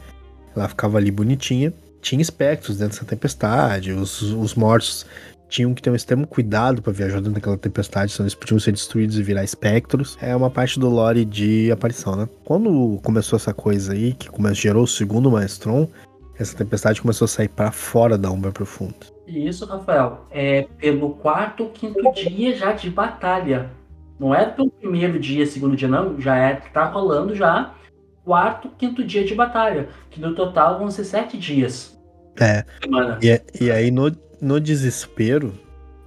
ela ficava ali bonitinha tinha espectros dentro dessa tempestade. Os, os mortos tinham que ter um extremo cuidado para viajar dentro daquela tempestade, senão eles podiam ser destruídos e virar espectros. É uma parte do lore de aparição, né? Quando começou essa coisa aí, que gerou o segundo Maestron, essa tempestade começou a sair para fora da Umbra Profunda. E isso, Rafael, é pelo quarto ou quinto dia já de batalha. Não é pelo primeiro dia, segundo dia, não. Já é tá rolando já quarto, quinto dia de batalha. Que no total vão ser sete dias. É. E, e aí, no, no desespero.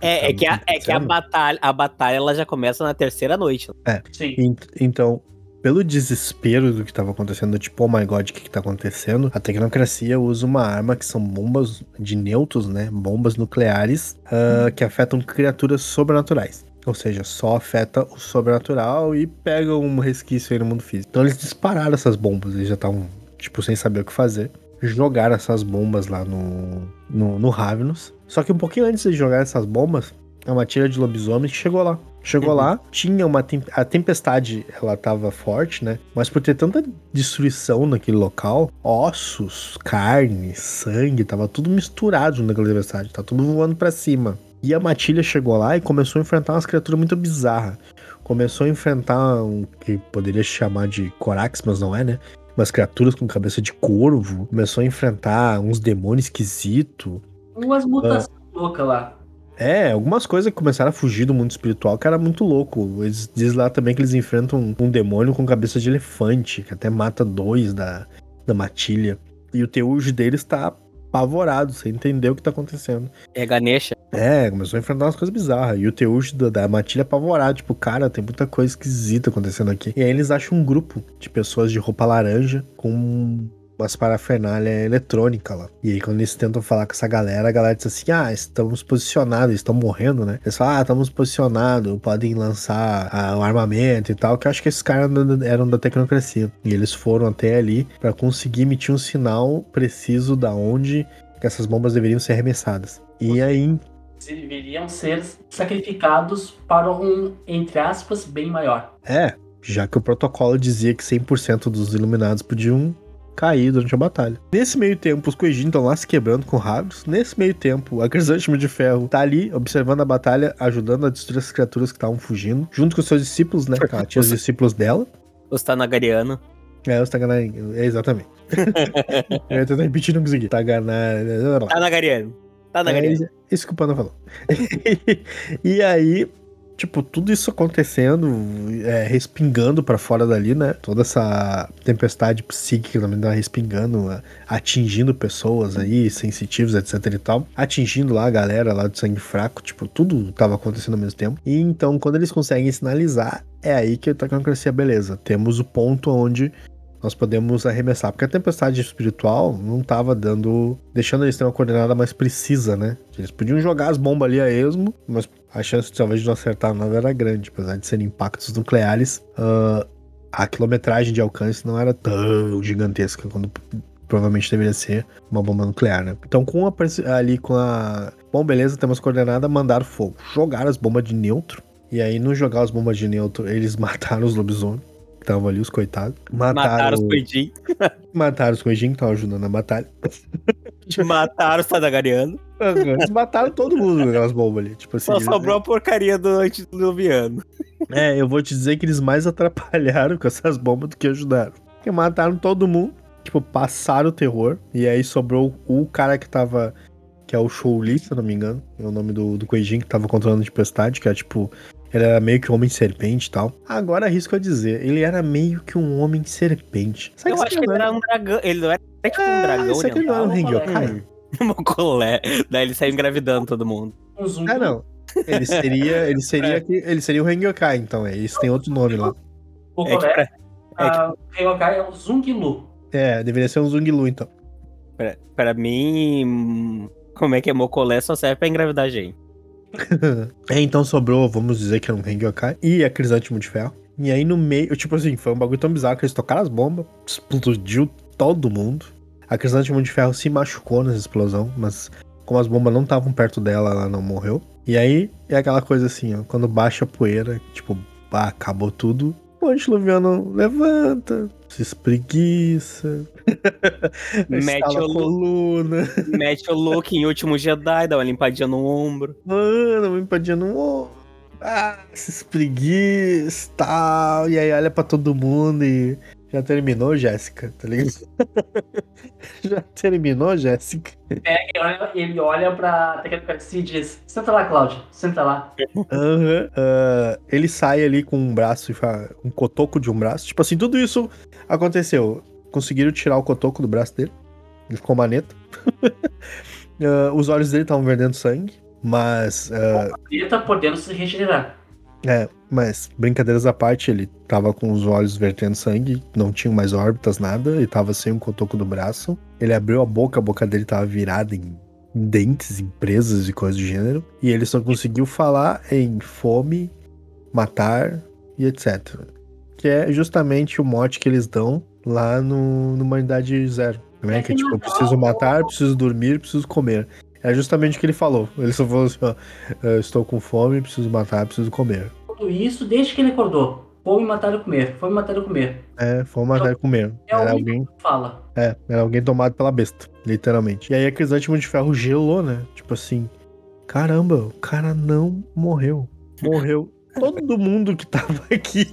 É, é, que a, é que a batalha, a batalha ela já começa na terceira noite. Sim. Ent- Então, pelo desespero do que estava acontecendo, tipo, oh my god, o que, que tá acontecendo? A tecnocracia usa uma arma que são bombas de nêutrons, né? Bombas nucleares ah, que afetam criaturas sobrenaturais. Ou seja, só afeta o sobrenatural e pega um resquício aí no mundo físico. Então eles dispararam essas bombas, eles já estavam, tipo, sem saber o que fazer. Jogaram essas bombas lá no, no, no Ravenous. Só que um pouquinho antes de jogar essas bombas, é uma tira de lobisomens que chegou lá. Chegou Uhum. lá, tinha uma tem- a tempestade, ela tava forte, né? Mas por ter tanta destruição naquele local, ossos, carne, sangue, tava tudo misturado naquela tempestade, tá tudo voando pra cima. E a matilha chegou lá e começou a enfrentar umas criaturas muito bizarras. Começou a enfrentar um que poderia chamar de Corax, mas não é, né? Umas criaturas com cabeça de corvo. Começou a enfrentar uns demônios esquisitos. Umas mutações loucas lá. É, algumas coisas que começaram a fugir do mundo espiritual, que era muito louco. Eles dizem lá também que eles enfrentam um demônio com cabeça de elefante, que até mata dois da, da matilha. E o teujo deles tá apavorado, sem entender o que tá acontecendo. É Ganesha. É, começou a enfrentar umas coisas bizarras. E o teujo da, da matilha apavorado, tipo, cara, tem muita coisa esquisita acontecendo aqui. E aí eles acham um grupo de pessoas de roupa laranja com umas parafernália eletrônica lá. E aí, quando eles tentam falar com essa galera, a galera diz assim: ah, estamos posicionados, estão morrendo, né? Eles falam, ah, estamos posicionados, podem lançar ah, o armamento e tal. Que eu acho que esses caras eram- da tecnocracia. E eles foram até ali pra conseguir emitir um sinal preciso da onde que essas bombas deveriam ser arremessadas. E aí, Deveriam ser sacrificados para um, entre aspas, bem maior. É, já que o protocolo dizia que 100% dos iluminados podiam cair durante a batalha. Nesse meio tempo, os Kuejin estão lá se quebrando com Ravos. Nesse meio tempo, a Crisântimo de Ferro tá ali, observando a batalha, ajudando a destruir as criaturas que estavam fugindo, junto com seus discípulos, né? Ela tinha os discípulos dela. Os Tanagariano. É, os Taganai. É, exatamente. (laughs) Eu ia tentar repetir, não consegui. Taganai. Tanagariano. Tanagariano. É isso que o Panda falou. (laughs) e aí, tipo, tudo isso acontecendo, é, respingando pra fora dali, né? Toda essa tempestade psíquica também tá respingando, a- atingindo pessoas aí, sensitivos, etc e tal. Atingindo lá a galera lá do sangue fraco, tipo, tudo tava acontecendo ao mesmo tempo. E então, quando eles conseguem sinalizar, é aí que a tecnocracia, beleza. Temos o ponto onde nós podemos arremessar. Porque a tempestade espiritual não tava dando. deixando eles ter uma coordenada mais precisa, né? Eles podiam jogar as bombas ali a esmo, mas a chance talvez de não acertar a nave era grande, apesar de serem impactos nucleares. ah, a quilometragem de alcance não era tão gigantesca quando provavelmente deveria ser uma bomba nuclear, né? Então, com a, ali com a. Bom, beleza, temos coordenada, mandaram fogo. Jogaram as bombas de neutro. E aí, no jogar as bombas de neutro, eles (laughs) mataram os lobisomens. Que estavam ali, os coitados. Mataram, Mataram os coidinhos, (laughs) mataram os coidinhos que estavam ajudando na batalha. (laughs) mataram os Tadagarianos. Eles mataram todo mundo com aquelas bombas ali. Tipo assim. Só eles- sobrou a porcaria do antediluviano. É, eu vou te dizer que eles mais atrapalharam com essas bombas do que ajudaram. Porque mataram todo mundo, tipo, passaram o terror. E aí sobrou o cara que tava. Que é o Shouli, se eu não me engano. É o nome do, do Koijin que tava controlando a tempestade, que é tipo. Ele era meio que um homem serpente e tal. Agora arrisco a dizer, ele era meio que um homem serpente. Sabe Eu acho que ele era um dragão. Ele não era tipo um dragão Isso aqui não era um oriental, Hengyokai. (laughs) Mocolé. Daí ele saiu engravidando todo mundo. Um. Ah, não. Ele seria. Ele seria, (laughs) É. que- ele seria o Hengyokai, então. É, isso tem outro nome lá. O É pra, ah, o Ryokai é o Zungilu. É, deveria ser um Zunglu, então. pra, pra mim, hum, como é que é Mocolé só serve pra engravidar gente. (laughs) É, então sobrou, vamos dizer que era um Hengyokai e a Crisântimo de Ferro. E aí no meio, tipo assim, foi um bagulho tão bizarro que eles tocaram as bombas, explodiu todo mundo. A Crisântimo de Ferro se machucou nessa explosão, mas como as bombas não estavam perto dela, ela não morreu. E aí é aquela coisa assim, ó, quando baixa a poeira, tipo, ah, acabou tudo. O antiluviano levanta, se espreguiça, (laughs) Mete a coluna. Mete o look em último Jedi, dá uma limpadinha no ombro. Mano, uma empadinha no ombro. Ah, se espreguiça tal. E aí olha pra todo mundo e. Já terminou, Jéssica, tá ligado? (laughs) Já terminou, Jéssica? Pega e olha- ele olha pra tecnocracia e diz: Senta lá, Cláudio, senta lá. Aham. Ah, ele sai ali com um braço, e um cotoco de um braço. Tipo assim, tudo isso aconteceu. Conseguiram tirar o cotoco do braço dele. Ele ficou maneta. (laughs) Ah, os olhos dele estavam vendendo sangue. Mas Ele tá podendo se regenerar. É, mas brincadeiras à parte, ele tava com os olhos vertendo sangue, não tinha mais órbitas, nada, e tava sem um cotoco do braço. Ele abriu a boca, a boca dele tava virada em dentes, em presas e coisas do gênero. E ele só conseguiu falar em fome, matar e etc. Que é justamente o mote que eles dão lá no, no Humanidade Zero. Né? Que é tipo, eu preciso matar, preciso dormir, preciso comer. É justamente o que ele falou. Ele só falou assim, ó, estou com fome, preciso matar, preciso comer. Tudo isso desde que ele acordou. Fome, matar e comer. Fome, matar e comer. É, fome, matar e comer. É Era o alguém, fala. é, era alguém tomado pela besta, literalmente. E aí a Crisântimo de Ferro gelou, né? Tipo assim, caramba, o cara não morreu. Morreu todo mundo que tava aqui.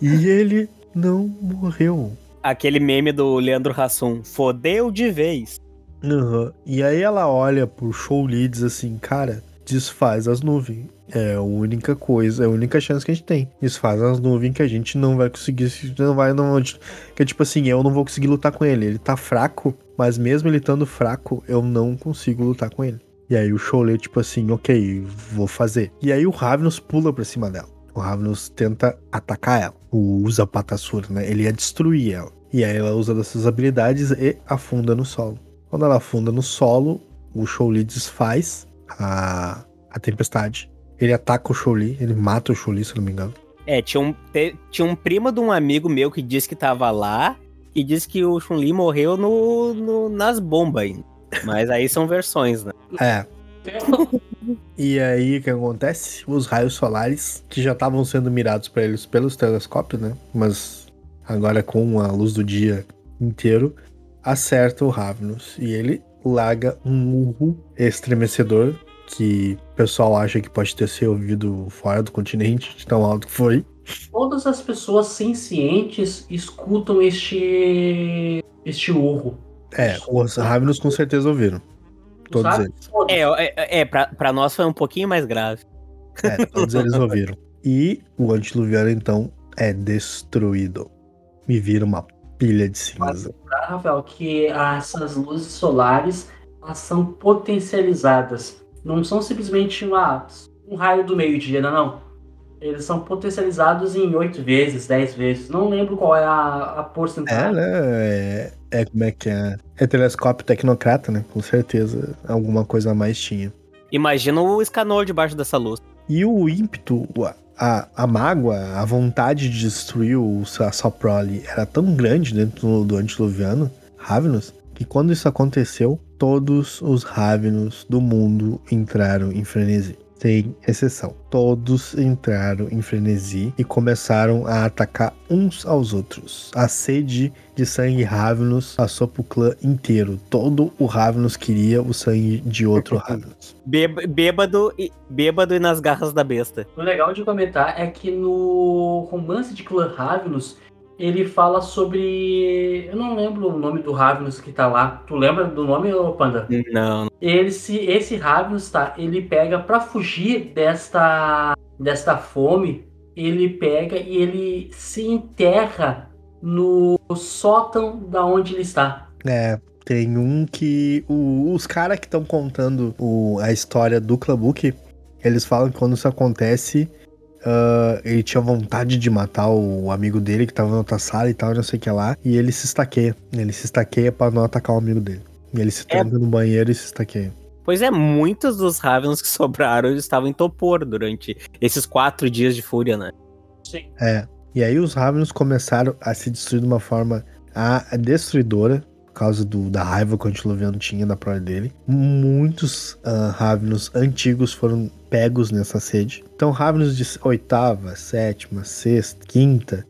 E ele não morreu. Aquele meme do Leandro Hassum. Fodeu de vez. Aham. E aí ela olha pro show e diz assim, cara, desfaz as nuvens. É a única coisa, é a única chance que a gente tem. Desfaz as nuvens que a gente não vai conseguir, se- não vai, não, que é tipo assim, eu não vou conseguir lutar com ele. Ele tá fraco, mas mesmo ele estando fraco, eu não consigo lutar com ele. E aí o Cholet, tipo assim, ok, vou fazer. E aí o Ravnus pula pra cima dela. O Ravnus tenta atacar ela. Usa Patassura, né? Ele ia destruir ela. E aí ela usa dessas habilidades e afunda no solo. Quando ela afunda no solo, o Shouli desfaz a, a tempestade. Ele ataca o Shouli, ele mata o Shouli, se não me engano. É, tinha um, te- tinha um primo de um amigo meu que disse que tava lá e disse que o Chun-Li morreu no, no- nas bombas ainda. Mas aí são versões, né? É. E aí o que acontece? Os raios solares, que já estavam sendo mirados para eles pelos telescópios, né? Mas agora com a luz do dia inteiro, acerta o Ravnus. E ele larga um urro estremecedor que pessoal acha que pode ter sido ouvido fora do continente, de tão alto que foi. Todas as pessoas sencientes escutam este. este urro. É, os Ravnus com certeza ouviram. Todos Sabe? eles. É, é, é pra, pra nós foi um pouquinho mais grave. É, todos eles ouviram. E o antediluviano, então, é destruído. Me vira uma pilha de cinza. Lembrar, Rafael, que essas luzes solares elas são potencializadas. Não são simplesmente uma, um raio do meio-dia, não, não. Eles são potencializados em 8 vezes, 10 vezes. Não lembro qual é a, a porcentagem. É, né? É, é como é que é? É telescópio tecnocrata, né? Com certeza alguma coisa a mais tinha. Imagina o escanor debaixo dessa luz. E o ímpeto, a, a mágoa, a vontade de destruir o Saproli era tão grande dentro do, do antediluviano, Ravenous, que quando isso aconteceu, todos os Ravenous do mundo entraram em frenesi sem exceção. Todos entraram em frenesi e começaram a atacar uns aos outros. A sede de sangue Ravenous passou pro clã inteiro. Todo o Ravenous queria o sangue de outro (laughs) Ravenous. Bêbado e, bêbado e nas garras da besta. O legal de comentar é que no romance de clã Ravenous ele fala sobre. Eu não lembro o nome do Ravnus que tá lá. Tu lembra do nome, Panda? Não. Esse, esse Ravnus, tá? Ele pega para fugir desta, desta fome. Ele pega e ele se enterra no sótão da onde ele está. É, tem um que. O, os caras que estão contando o, a história do Clubook, eles falam que quando isso acontece, Uh, ele tinha vontade de matar o amigo dele que tava na outra sala e tal, não sei o que lá. E ele se estaqueia. Ele se estaqueia pra não atacar o amigo dele. E ele se é. tranca no banheiro e se estaqueia. Pois é, muitos dos Ravens que (laughs) sobraram estavam em Topor durante esses quatro dias de fúria, né? Sim. É. E aí os Ravens começaram a se destruir de uma forma a destruidora causa do, da raiva que o Antiloviano tinha da prole dele. Muitos uh, Ravnos antigos foram pegos nessa sede. Então, Ravnos de oitava, sétima, sexta, quinta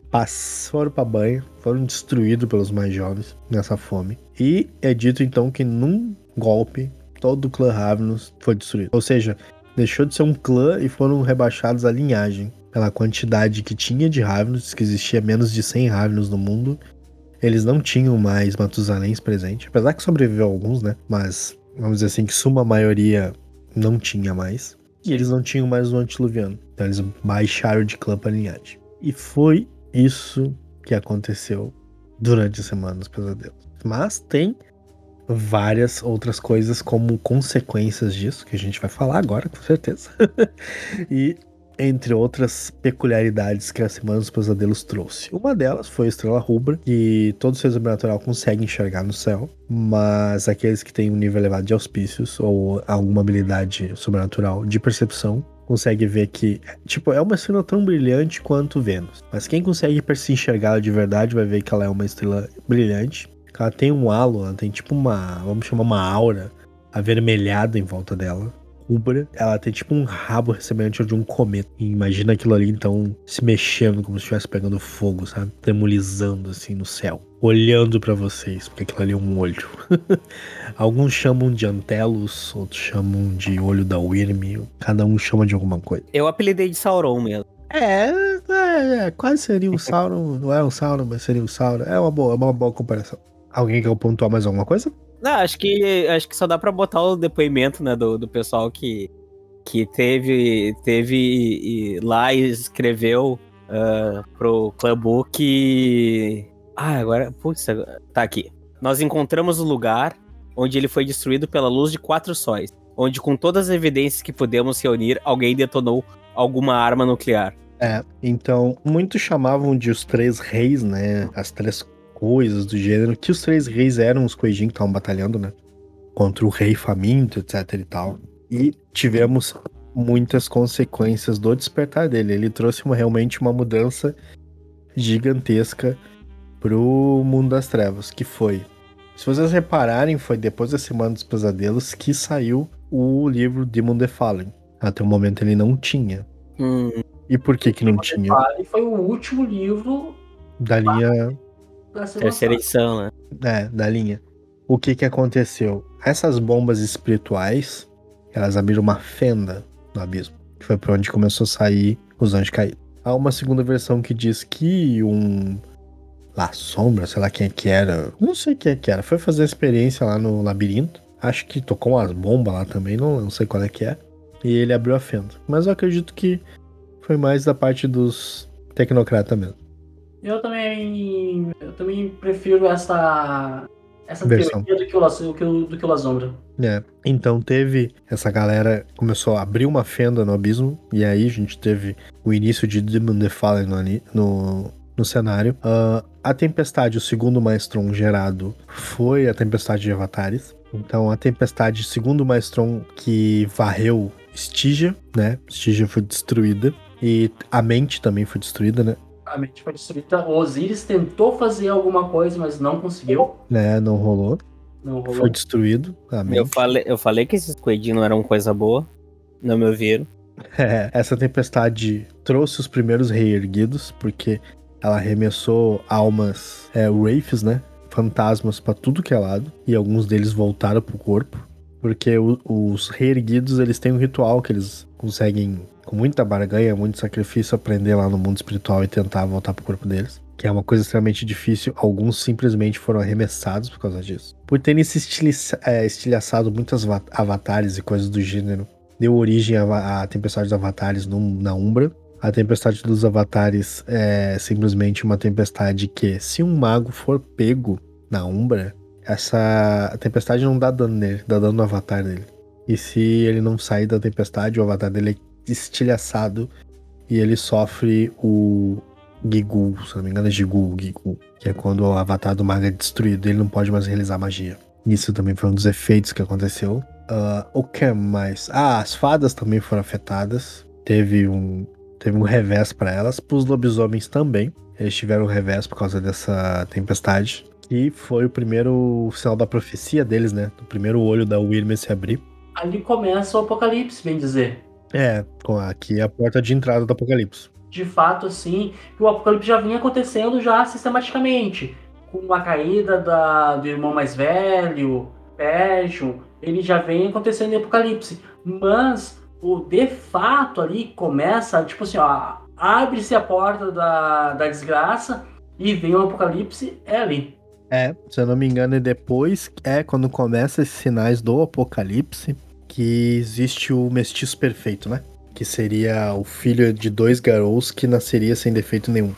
foram para banho, foram destruídos pelos mais jovens nessa fome. E é dito então que num golpe todo o clã Ravnos foi destruído. Ou seja, deixou de ser um clã e foram rebaixados a linhagem pela quantidade que tinha de Ravnos, que existia menos de 100 Ravnos no mundo, eles não tinham mais Matusaléns presente, apesar que sobreviveu alguns, né? Mas vamos dizer assim que suma maioria não tinha mais. E eles não tinham mais o Antiluviano. Então eles baixaram de clã para linhagem. E foi isso que aconteceu durante a Semana dos Pesadelos. Mas tem várias outras coisas como consequências disso, que a gente vai falar agora, com certeza. (laughs) e entre outras peculiaridades que a Semana dos Pesadelos trouxe. Uma delas foi a estrela rubra, que todo ser sobrenatural consegue enxergar no céu, mas aqueles que têm um nível elevado de auspícios ou alguma habilidade sobrenatural de percepção consegue ver que, tipo, é uma estrela tão brilhante quanto Vênus. Mas quem consegue se enxergar de verdade vai ver que ela é uma estrela brilhante. Ela tem um halo, ela tem tipo uma, vamos chamar uma aura avermelhada em volta dela rubra, ela tem tipo um rabo semelhante de um cometa. E imagina aquilo ali, então, se mexendo como se estivesse pegando fogo, sabe? Tremulizando assim no céu. Olhando para vocês, porque aquilo ali é um olho. (laughs) Alguns chamam de Antelos, outros chamam de olho da Wyrm, cada um chama de alguma coisa. Eu apelidei de Sauron mesmo. É, é, é quase seria o Sauron. Não é o Sauron, mas seria o Sauron. É uma boa, é uma boa comparação. Alguém quer pontuar mais alguma coisa? Não, acho que acho que só dá para botar o depoimento, né, do, do pessoal que, que teve teve e, lá e escreveu uh, pro Clubbook. E... Ah, agora, putz, tá aqui. Nós encontramos o lugar onde ele foi destruído pela luz de quatro sóis, onde com todas as evidências que pudemos reunir, alguém detonou alguma arma nuclear. É, então muitos chamavam de os três reis, né? As três coisas do gênero, que os três reis eram os Kuejin que estavam batalhando, né? Contra o rei faminto, etc e tal. E tivemos muitas consequências do despertar dele. Ele trouxe uma, realmente uma mudança gigantesca pro mundo das trevas, que foi. Se vocês repararem, foi depois da Semana dos Pesadelos que saiu o livro Demon the Fallen. Até o momento ele não tinha. Hum. E por que que não tinha? Foi o último livro da linha Terceira edição, né? É, da linha. O que que aconteceu? Essas bombas espirituais, elas abriram uma fenda no abismo, que foi para onde começou a sair os anjos caídos. Há uma segunda versão que diz que um lá sombra, sei lá quem é que era, não sei quem é que era, foi fazer a experiência lá no labirinto. Acho que tocou umas bombas lá também, não, não sei qual é que é. e ele abriu a fenda. Mas eu acredito que foi mais da parte dos tecnocratas mesmo. Eu também. Eu também prefiro essa. Essa Versão. teoria do que o, La- do que o, do que o Lasombra. É, então teve essa galera começou a abrir uma fenda no abismo e aí a gente teve o início de Demon the Fallen no, no, no cenário. Ah, a tempestade, o segundo Maestron gerado, foi a tempestade de Avatares. Então a tempestade, segundo Maestron, que varreu Stygia, né? Stygia foi destruída e a mente também foi destruída, né? A mente foi destruída. O Osiris tentou fazer alguma coisa, mas não conseguiu. né? Não rolou, Não rolou. foi destruído a mente. Eu falei, eu falei que esses coelhinhos não eram coisa boa. Não me ouviram. (laughs) É, essa tempestade trouxe os primeiros reerguidos, porque ela arremessou almas, é, wraiths, né? Fantasmas pra tudo que é lado, e alguns deles voltaram pro corpo. Porque o- os reerguidos, eles têm um ritual que eles conseguem, com muita barganha, muito sacrifício, aprender lá no mundo espiritual e tentar voltar pro corpo deles. Que é uma coisa extremamente difícil. Alguns simplesmente foram arremessados por causa disso. Por terem se estiliça- é, estilhaçado muitos ava- avatares e coisas do gênero, deu origem à, à Tempestade dos Avatares no- na Umbra. A Tempestade dos Avatares é simplesmente uma tempestade que, se um mago for pego na Umbra, essa tempestade não dá dano nele, dá dano no avatar dele. E se ele não sair da tempestade, o avatar dele é estilhaçado e ele sofre o Gigul, se não me engano é Gigul, Gigul, que é quando o avatar do mago é destruído, ele não pode mais realizar magia. Isso também foi um dos efeitos que aconteceu. Ah, o que mais? Ah, as fadas também foram afetadas. Teve um, teve um revés para elas. Para os lobisomens também. Eles tiveram um revés por causa dessa tempestade. E foi o primeiro sinal da profecia deles, né? O primeiro olho da Wyrm se abrir. Ali começa o apocalipse, bem dizer. É, aqui é a porta de entrada do apocalipse. De fato, assim, o apocalipse já vinha acontecendo já sistematicamente. Com a caída da- do irmão mais velho, Persian, ele já vem acontecendo em apocalipse. Mas o de fato ali começa, tipo assim, ó, abre-se a porta da, da desgraça e vem o apocalipse, é ali. É, se eu não me engano, é depois é quando começa esses sinais do apocalipse que existe o mestiço perfeito, né? Que seria o filho de dois garous que nasceria sem defeito nenhum.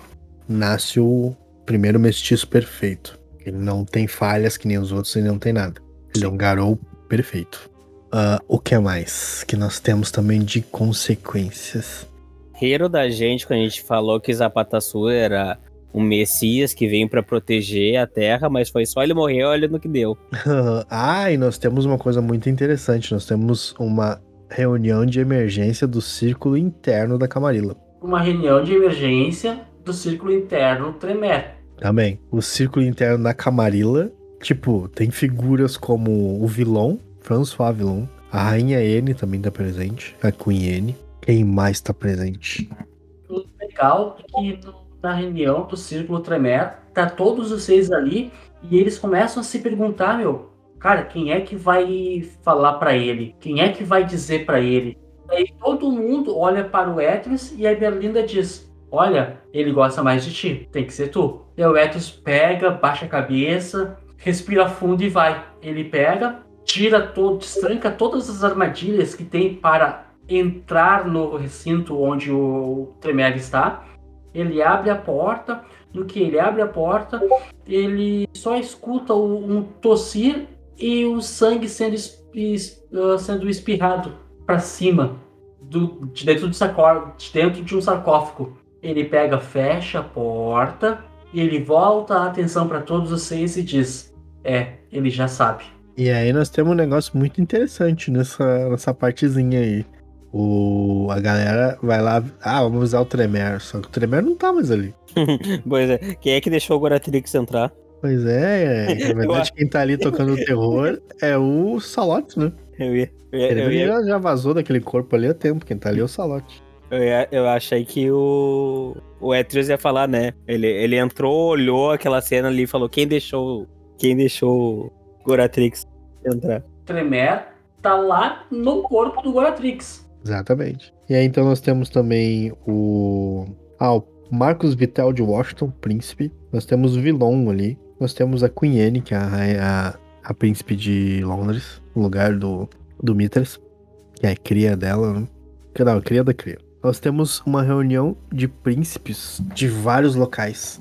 Nasce o primeiro mestiço perfeito. Ele não tem falhas que nem os outros e não tem nada. Ele é um garou perfeito. Ah, o que mais que nós temos também de consequências? Riram da gente quando a gente falou que Zapatasu era um messias que veio pra proteger a terra, mas foi só ele morrer, olha no que deu. (laughs) ah, e nós temos uma coisa muito interessante. Nós temos uma reunião de emergência do círculo interno da Camarilla. Uma reunião de emergência do círculo interno Tremer. Também. O círculo interno da Camarilla, tipo, tem figuras como o vilão, François Vilon, a Rainha N também tá presente, a Queen N. Quem mais tá presente? O legal é que no- na reunião do Círculo Tremer, tá todos os seis ali e eles começam a se perguntar, meu, cara, quem é que vai falar pra ele? Quem é que vai dizer pra ele? Aí todo mundo olha para o Etrius e a Berlinda diz: Olha, ele gosta mais de ti, tem que ser tu. E o Etrius pega, baixa a cabeça, respira fundo e vai. Ele pega, tira todo, destranca todas as armadilhas que tem para entrar no recinto onde o Tremere está. Ele abre a porta. No que ele abre a porta, ele só escuta um tossir e o sangue sendo, ah, sendo espirrado para cima do, de, dentro do sacó- de dentro de um sarcófago. Ele pega, fecha a porta ele volta a atenção para todos os seis e diz: É, ele já sabe. E aí nós temos um negócio muito interessante nessa, nessa partezinha aí. O, a galera vai lá, ah, vamos usar o Tremere. Só que o Tremere não tá mais ali. (laughs) Pois é, quem é que deixou o Goratrix entrar? Pois é, é, (laughs) na Eu verdade quem tá ali tocando o terror é o Salote, né? Eu ia, eu, ia, Ele eu, ia, já, já vazou daquele corpo ali há tempo, quem tá ali é o Salote. eu, ia- eu achei que o, o Etrius ia falar, né? Ele, ele entrou, olhou aquela cena ali e falou: quem deixou, quem deixou o Goratrix entrar? Tremere tá lá no corpo do Goratrix. Exatamente. E aí então nós temos também o. Ah, o Marcos Vital de Washington, príncipe. Nós temos o Vilon ali. Nós temos a Queen Anne, que é a, a, a príncipe de Londres, no lugar do, do Mitras. que é cria dela, né? Não, cria da cria. Nós temos uma reunião de príncipes de vários locais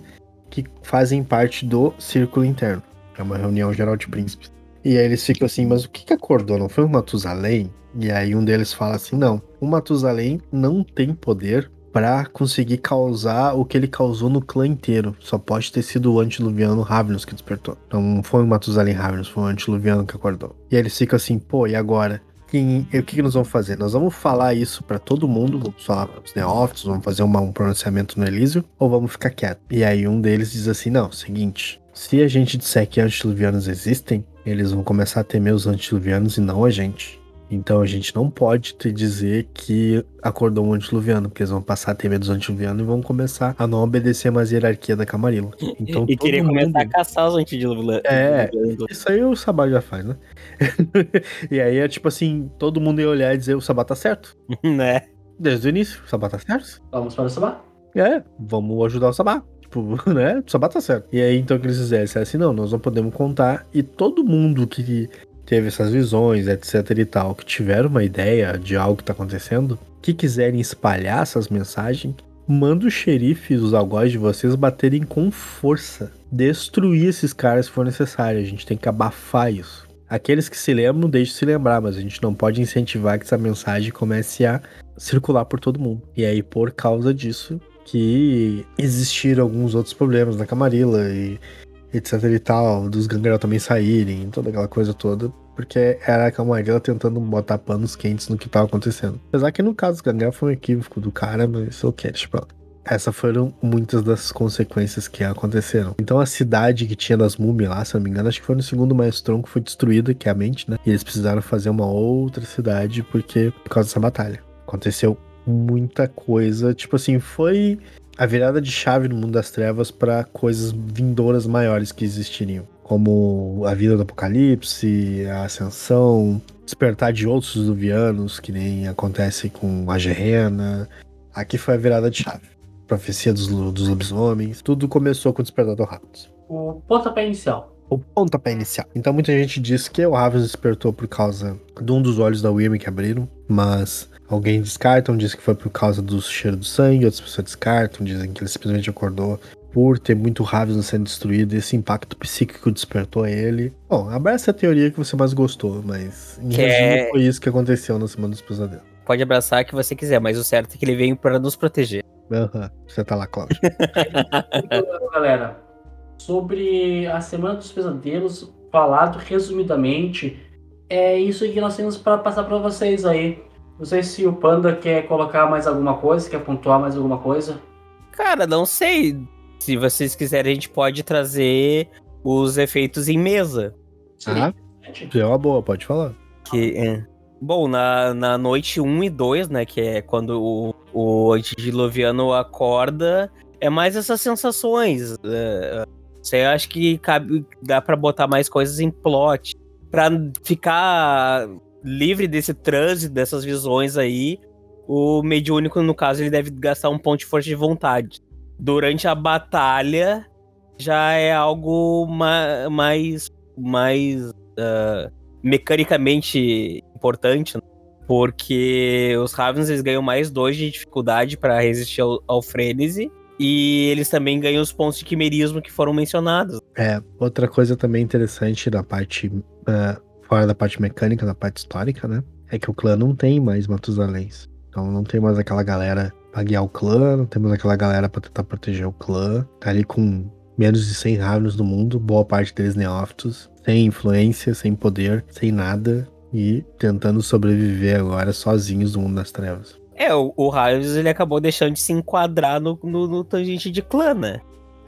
que fazem parte do círculo interno. É uma reunião geral de príncipes. E aí eles ficam assim, mas o que, que acordou? Não foi o Matusalém? E aí um deles fala assim: não, o Matusalém não tem poder para conseguir causar o que ele causou no clã inteiro. Só pode ter sido o antiluviano Ravenous que despertou. Não foi o Matusalém Ravenous, foi o antiluviano que acordou. E aí eles ficam assim, pô, e agora? Quem, o que, que nós vamos fazer? Nós vamos falar isso para todo mundo, vamos falar os neófitos, vamos fazer uma, um pronunciamento no Elísio, ou vamos ficar quieto? E aí um deles diz assim: não, seguinte, se a gente disser que antiluvianos existem, eles vão começar a temer os antiluvianos e não a gente. Então a gente não pode te dizer que acordou um antiluviano, porque eles vão passar a ter medo dos antiluvianos e vão começar a não obedecer mais a hierarquia da Camarilla. Então, e querer todo começar a mundo- caçar os antidiluvianos. É, Isso aí o Sabá já faz, né? (laughs) e aí é tipo assim, todo mundo ia olhar e dizer o Sabá tá certo. (laughs) né? Desde o início, o Sabá tá certo. Vamos para o Sabá? É, vamos ajudar o Sabá. Tipo, (laughs) né? Sabá tá certo. E aí então o que eles? Disseram assim, não, nós não podemos contar. E todo mundo que teve essas visões, etc e tal, que tiveram uma ideia de algo que tá acontecendo, que quiserem espalhar essas mensagens, manda o xerife e os algozes de vocês baterem com força. Destruir esses caras se for necessário. A gente tem que abafar isso. Aqueles que se lembram, deixem de se lembrar, mas a gente não pode incentivar que essa mensagem comece a circular por todo mundo. E aí, por causa disso, que existiram alguns outros problemas na Camarilla e etc e tal, dos Gangrel também saírem, toda aquela coisa toda, porque era a Camarilla tentando botar panos quentes no que tava acontecendo. Apesar que no caso dos Gangrel foi um equívoco do cara, mas ok, lá. Essas foram muitas das consequências que aconteceram. Então a cidade que tinha das múmias lá, se eu não me engano, acho que foi no segundo mais tronco, foi destruída, que é a mente, né? E eles precisaram fazer uma outra cidade porque por causa dessa batalha. Aconteceu muita coisa, tipo assim, foi a virada de chave no mundo das trevas para coisas vindouras maiores que existiriam, como a vida do apocalipse, a ascensão, despertar de outros luvianos, que nem acontece com a Gerena. Aqui foi a virada de chave. Profecia dos, dos lobisomens, tudo começou com o despertar do Ravens. O pontapé inicial. O pontapé inicial. Então muita gente diz que o Ravens despertou por causa de um dos olhos da Wyrm que abriram, mas alguém descartam, diz que foi por causa do cheiro do sangue, outras pessoas descartam, dizem que ele simplesmente acordou por ter muito Ravens sendo destruído e esse impacto psíquico despertou ele. Bom, abraça a teoria que você mais gostou, mas em Que resumo é- foi isso que aconteceu na Semana dos Pesadelos. Pode abraçar que você quiser, mas o certo é que ele veio para nos proteger. Aham, você tá lá, Cláudio. (laughs) Então, galera, sobre a Semana dos Pesadelos, falado resumidamente, é isso que nós temos para passar para vocês aí. Não sei se o Panda quer colocar mais alguma coisa, quer pontuar mais alguma coisa. Cara, não sei. Se vocês quiserem, a gente pode trazer os efeitos em mesa. Ah, é uma boa, pode falar. Que, é. Bom, na, na noite 1 e 2, né? Que é quando o, o antediluviano acorda, é mais essas sensações. É, você acha que cabe, dá pra botar mais coisas em plot. Pra ficar livre desse trânsito, dessas visões aí, o mediúnico, no caso, ele deve gastar um ponto de força de vontade. Durante a batalha, já é algo ma mais. mais. ah, mecanicamente importante, né? porque os Ravens eles ganham mais dois de dificuldade para resistir ao, ao frenesi. E eles também ganham os pontos de quimerismo que foram mencionados. É, outra coisa também interessante da parte, é, fora da parte mecânica, da parte histórica, né? É que o clã não tem mais Matusaléns. Então não tem mais aquela galera pra guiar o clã, não temos aquela galera pra tentar proteger o clã. Tá ali com menos de 100 Ravens no mundo, boa parte deles neófitos, sem influência, sem poder, sem nada. E tentando sobreviver agora sozinhos no mundo das trevas. É, o, o ele acabou deixando de se enquadrar no, no, no tangente de clã, né?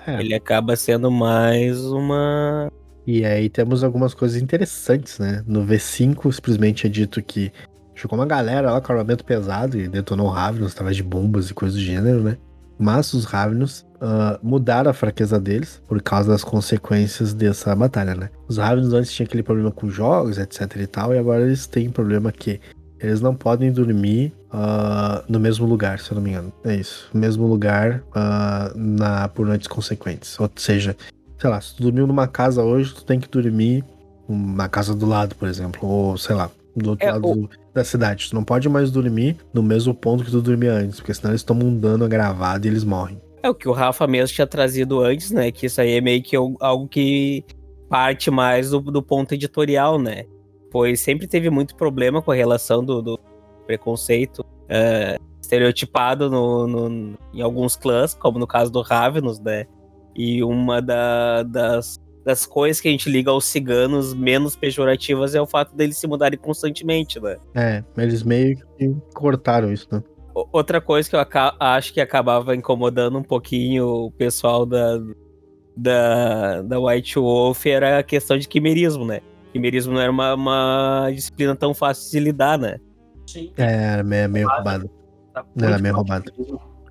É. Ele acaba sendo mais uma. E aí temos algumas coisas interessantes, né? No V5 simplesmente é dito que chegou uma galera lá com armamento pesado e detonou Ravenous através de bombas e coisas do gênero, né? Mas os Ravenous ah, mudaram a fraqueza deles por causa das consequências dessa batalha, né? Os Ravenous antes tinham aquele problema com jogos, etc e tal, e agora eles têm problema que eles não podem dormir ah, no mesmo lugar, se eu não me engano. É isso. Mesmo lugar ah, na, por noites consequentes. Ou seja, sei lá, se tu dormiu numa casa hoje, tu tem que dormir na casa do lado, por exemplo. Ou, sei lá, do outro É, lado o- do- da cidade. Tu não pode mais dormir no mesmo ponto que tu dormia antes, porque senão eles tomam um dano agravado e eles morrem. É o que o Rafa mesmo tinha trazido antes, né? Que isso aí é meio que al- algo que parte mais do, do ponto editorial, né? Pois sempre teve muito problema com a relação do, do preconceito é, estereotipado no, no- em alguns clãs, como no caso do Ravenous, né? E uma da- das, das coisas que a gente liga aos ciganos menos pejorativas é o fato deles se mudarem constantemente, né? É, eles meio que cortaram isso, né? Outra coisa que eu acho que acabava incomodando um pouquinho o pessoal da, da, da White Wolf era a questão de quimerismo, né? Quimerismo não era uma, uma disciplina tão fácil de lidar, né? Sim. É, era meio, meio Ah, roubado. Tá Era meio roubado.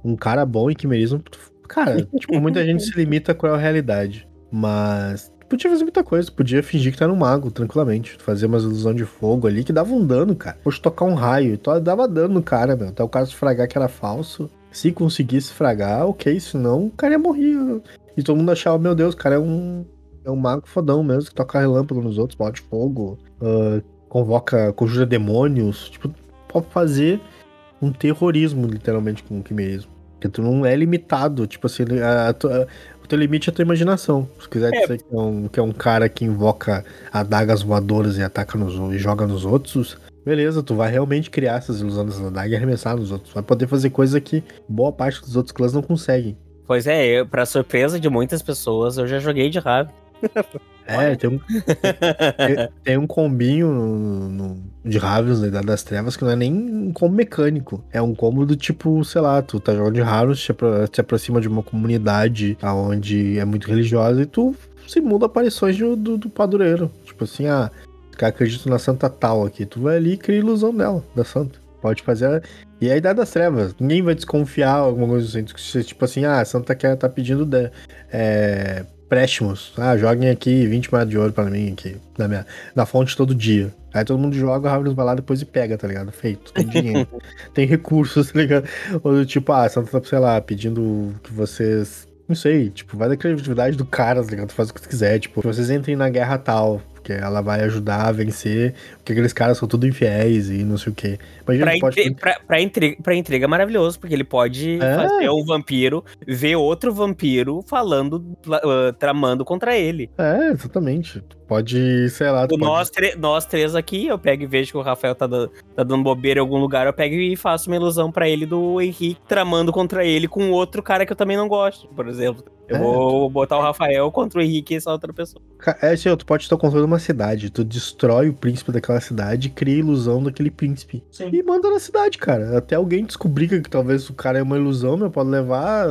Um cara bom em quimerismo, cara, (laughs) tipo, muita gente se limita com a realidade. Mas podia fazer muita coisa, podia fingir que tá no mago, tranquilamente. Fazer umas ilusão de fogo ali que dava um dano, cara. Poxa, tocar um raio, então dava dano no cara, meu. Até o cara se fragar que era falso. Se conseguisse fragar, ok, senão o cara ia morrer. E todo mundo achava, meu Deus, o cara é um. É um mago fodão mesmo, que toca relâmpago nos outros, bola de fogo, ah, convoca, conjura demônios. Tipo, pode fazer um terrorismo, literalmente, com o quimerismo. Porque tu não é limitado, tipo assim, a, a tua- o teu limite é a tua imaginação. Se quiser É. dizer que é, um, que é um cara que invoca adagas voadoras e ataca nos e joga nos outros, beleza, tu vai realmente criar essas ilusões das adagas e arremessar nos outros. Vai poder fazer coisa que boa parte dos outros clãs não conseguem. Pois é, eu, pra surpresa de muitas pessoas, eu já joguei de Raven. (laughs) É, tem um, tem, tem um combinho no, no- de Ravens na Idade das Trevas que não é nem um combo mecânico. É um combo do tipo, sei lá, tu tá jogando de Ravens, te, apro- te aproxima de uma comunidade onde é muito religiosa e tu simula aparições do, do, do padureiro. Tipo assim, ah, os caras acreditam na santa tal aqui. Tu vai ali e cria ilusão dela, da santa. Pode fazer. E é a Idade das Trevas. Ninguém vai desconfiar, alguma coisa assim. Tipo assim, ah, a santa quer, tá pedindo. de- é, préstimos. Ah, joguem aqui 20 moedas de ouro pra mim aqui, na, minha, na fonte todo dia. Aí todo mundo joga, o Ravens vai lá depois e pega, tá ligado? Feito. Tem dinheiro. (laughs) tem recursos, (laughs) tá ligado? Ou tipo, ah, a Santa tá, sei lá, pedindo que vocês. Não sei, tipo, vai da criatividade do cara, tá ligado? Tu faz o que tu quiser, tipo, que vocês entrem na guerra tal, porque ela vai ajudar a vencer, porque aqueles caras são tudo infiéis e não sei o quê. Imagina, Pra, tu pode. pra, pra, intriga, pra intriga é maravilhoso, porque ele pode É. fazer um vampiro ver outro vampiro falando, ah, tramando contra ele. É, exatamente. Tu pode, sei lá, tu O pode... nós, nós três aqui, eu pego e vejo que o Rafael tá, dando- tá dando bobeira em algum lugar, eu pego e faço uma ilusão pra ele do Henrique tramando contra ele com outro cara que eu também não gosto, por exemplo. Eu É. vou botar o Rafael contra o Henrique e essa outra pessoa. É, ó, tu pode ter o controle de uma cidade. Tu destrói o príncipe daquela cidade e cria a ilusão daquele príncipe. Sim. E manda na cidade, cara. Até alguém descobrir que talvez o cara é uma ilusão, meu, pode levar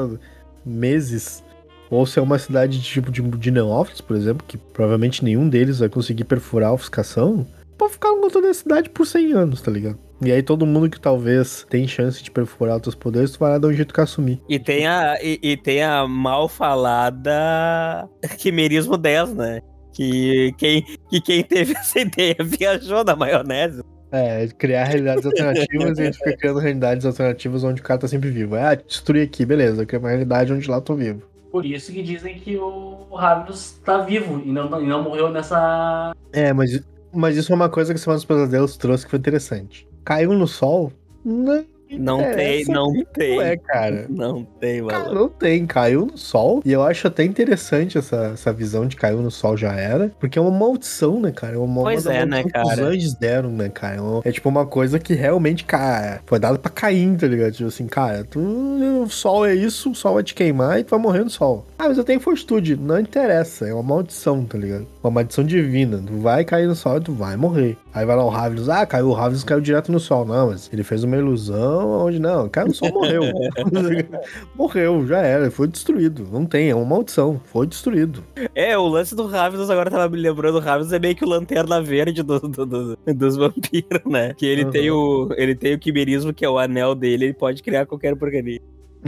meses. Ou se é uma cidade de tipo de, de neófitos, por exemplo, que provavelmente nenhum deles vai conseguir perfurar a ofuscação, pode ficar no controle da cidade por 100 anos, tá ligado? E aí todo mundo que talvez tem chance de perfurar os teus poderes, tu vai lá dar um jeito de assumir. E tem a, e, e tem a mal falada (laughs) Quimerismo 10, né? Que quem, que quem teve (laughs) essa ideia viajou na maionese. É, criar realidades alternativas e a gente fica (laughs) criando realidades alternativas onde o cara tá sempre vivo. Ah, destruir aqui, beleza, eu crio uma realidade onde lá eu tô vivo. Por isso que dizem que o Ravnus tá vivo e não, e não morreu nessa. É, mas, mas isso é uma coisa que Semana dos Pesadelos trouxe que foi interessante. Caiu no sol? Não, Não tem, interessa não tem. é, cara. Não tem, Cara, mano. não tem, caiu no sol. E eu acho até interessante essa, essa visão de caiu no sol já era. Porque é uma maldição, né, cara? É uma, Pois uma é, né, que Os cara? anjos deram, né, cara? É uma- É tipo uma coisa que realmente, cara, foi dada pra Caim, tá ligado? Tipo assim, cara, tu, o sol é isso, o sol vai te queimar e tu vai morrer no sol. Ah, mas eu tenho fortitude. Não interessa, é uma maldição, tá ligado? Uma maldição divina. Tu vai cair no sol e tu vai morrer. Aí vai lá o Ravens, ah, caiu o Ravens, caiu direto no sol. Não, mas ele fez uma ilusão onde não, caiu no sol, morreu. (laughs) morreu, já era, foi destruído. Não tem, é uma maldição, foi destruído. É, o lance do Ravens, agora tava me lembrando, o Ravens é meio que o lanterna verde do, do- do- dos vampiros, né? Que ele, Uhum. tem o, ele tem o quimerismo, que é o anel dele, ele pode criar qualquer porcaria.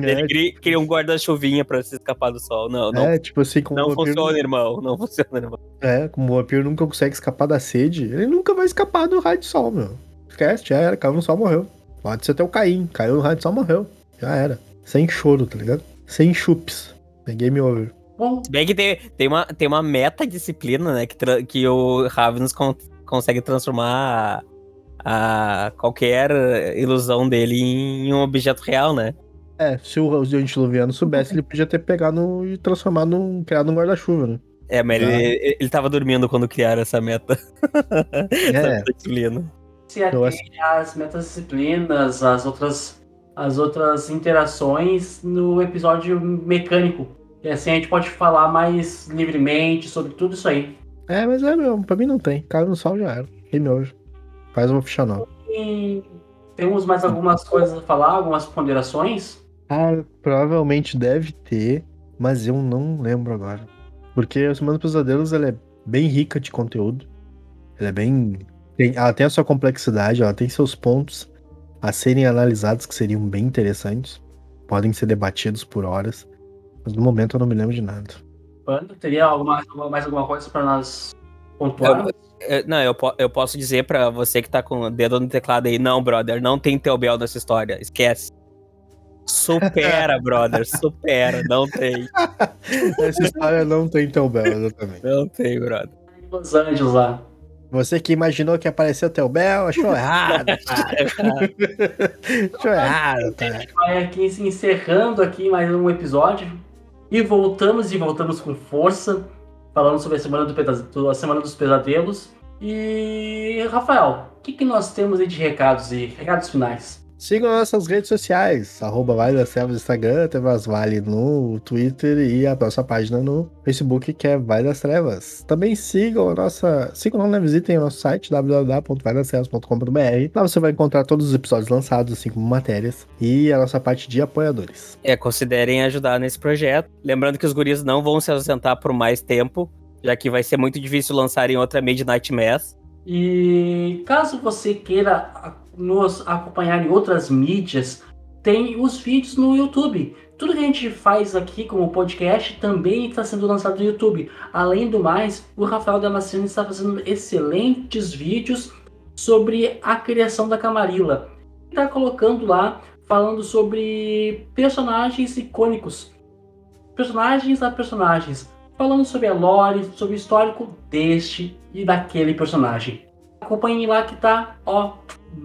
Ele É, cria, cria um guarda-chuvinha pra se escapar do sol. Não, não, é, tipo assim, como não funciona, irmão. Não (laughs) funciona, irmão. É, como o vampiro nunca consegue escapar da sede, ele nunca vai escapar do raio de sol, meu. Esquece, já era, caiu no sol, morreu. Pode ser até o Caim, caiu no raio de sol, morreu. Já era. Sem choro, tá ligado? Sem chupes. É game over. Bom, Se bem que tem, tem, uma, tem uma meta-disciplina, né? Que, que o Ravens con- consegue transformar a qualquer ilusão dele em um objeto real, né? É, se o antediluviano soubesse, ele podia ter pegado e transformado num. criado um guarda-chuva, né? É, mas ele, ele, ele tava dormindo quando criaram essa meta. (laughs) É. disciplina. Se atende às metadisciplinas, as outras, as outras interações no episódio mecânico. E assim a gente pode falar mais livremente sobre tudo isso aí. É, mas é mesmo, pra mim não tem. Caiu no sol já era. E hoje. Faz uma ficha nova. E temos mais algumas coisas a falar, algumas ponderações? Ah, provavelmente deve ter, mas eu não lembro agora. Porque a Semana dos Pesadelos ela é bem rica de conteúdo. Ela é bem. tem- ela tem a sua complexidade, ela tem seus pontos a serem analisados que seriam bem interessantes. Podem ser debatidos por horas. Mas no momento eu não me lembro de nada. Panda, teria alguma, mais alguma coisa para nós pontuar? É, Não, eu, po- eu posso dizer pra você que tá com o dedo no teclado aí, não, brother, não tem Teobel nessa história, esquece. Supera, brother, supera, não tem, (laughs) Essa história não tem tão bela, exatamente. não tem, brother. Em Los Angeles lá. Você que imaginou que apareceu o Bel, achou errado, (laughs) cara. (laughs) achou errado, A cara. gente vai aqui se encerrando aqui mais um episódio. E voltamos e voltamos com força. Falando sobre a Semana, do- a semana dos Pesadelos. E Rafael, o que, que nós temos aí de recados e recados finais? Sigam nossas redes sociais, arroba Vale das Trevas no Instagram, Trevas Vale no Twitter e a nossa página no Facebook, que é Vale das Trevas. Também sigam a nossa. Sigam lá, né? Visitem o nosso site, www.valedastrevas.com.br. Lá você vai encontrar todos os episódios lançados, assim como matérias, e a nossa parte de apoiadores. É, considerem ajudar nesse projeto. Lembrando que os guris não vão se ausentar por mais tempo, já que vai ser muito difícil lançarem outra Midnight Mass. E caso você queira nos acompanhar em outras mídias, tem os vídeos no YouTube. Tudo que a gente faz aqui como podcast também está sendo lançado no YouTube. Além do mais, o Rafael Damasceno está fazendo excelentes vídeos sobre a criação da Camarilla. Está colocando lá, falando sobre personagens icônicos. Personagens a personagens. Falando sobre a lore, sobre o histórico deste e daquele personagem. Acompanhem lá que tá, ó,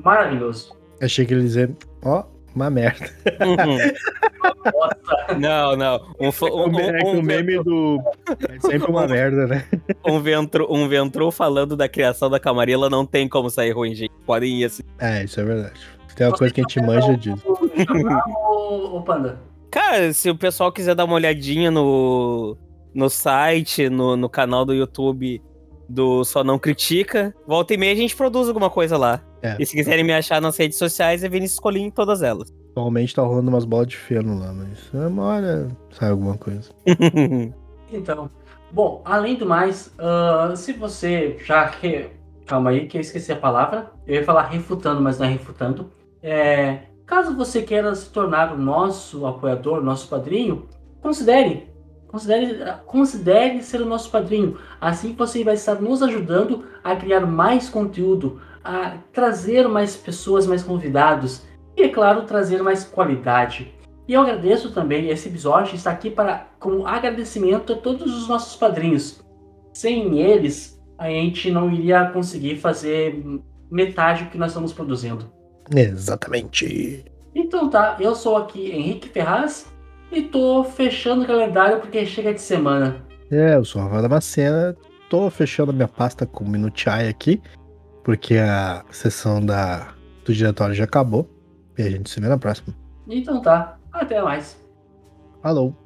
maravilhoso. Achei que ele ia dizer, ó, uma merda. (laughs) não, não. Um, um, (laughs) O é que um, o meme do. É sempre uma (laughs) merda, né? um, ventru, um ventru falando da criação da Camarilla não tem como sair ruim, gente. Podem ir assim. É, isso é verdade. Tem uma coisa que a gente manja disso. Ô, ô, Panda, Cara, se o pessoal quiser dar uma olhadinha no, no site, no, no canal do YouTube do Só Não Critica, volta e meia a gente produz alguma coisa lá. É. E se quiserem me achar nas redes sociais, é Vinícius Colim em todas elas. Atualmente tá rolando umas bolas de feno lá, mas uma hora sai alguma coisa. (laughs) então. Bom, além do mais, ah, se você já. Re... Calma aí, que eu esqueci a palavra. Eu ia falar refutando, mas não é refutando. É, caso você queira se tornar o nosso apoiador, nosso padrinho, considere. Considere, considere ser o nosso padrinho. Assim você vai estar nos ajudando a criar mais conteúdo, a trazer mais pessoas, mais convidados e, é claro, trazer mais qualidade. E eu agradeço também, esse episódio está aqui para como agradecimento a todos os nossos padrinhos. Sem eles, a gente não iria conseguir fazer metade do que nós estamos produzindo. Exatamente. Então tá, eu sou aqui Henrique Ferraz e tô fechando o calendário porque chega de semana. É, eu sou o Rafael Damascena. Tô fechando a minha pasta com o Minutiai aqui, porque a sessão da, do diretório já acabou. E a gente se vê na próxima. Então tá, até mais. Falou!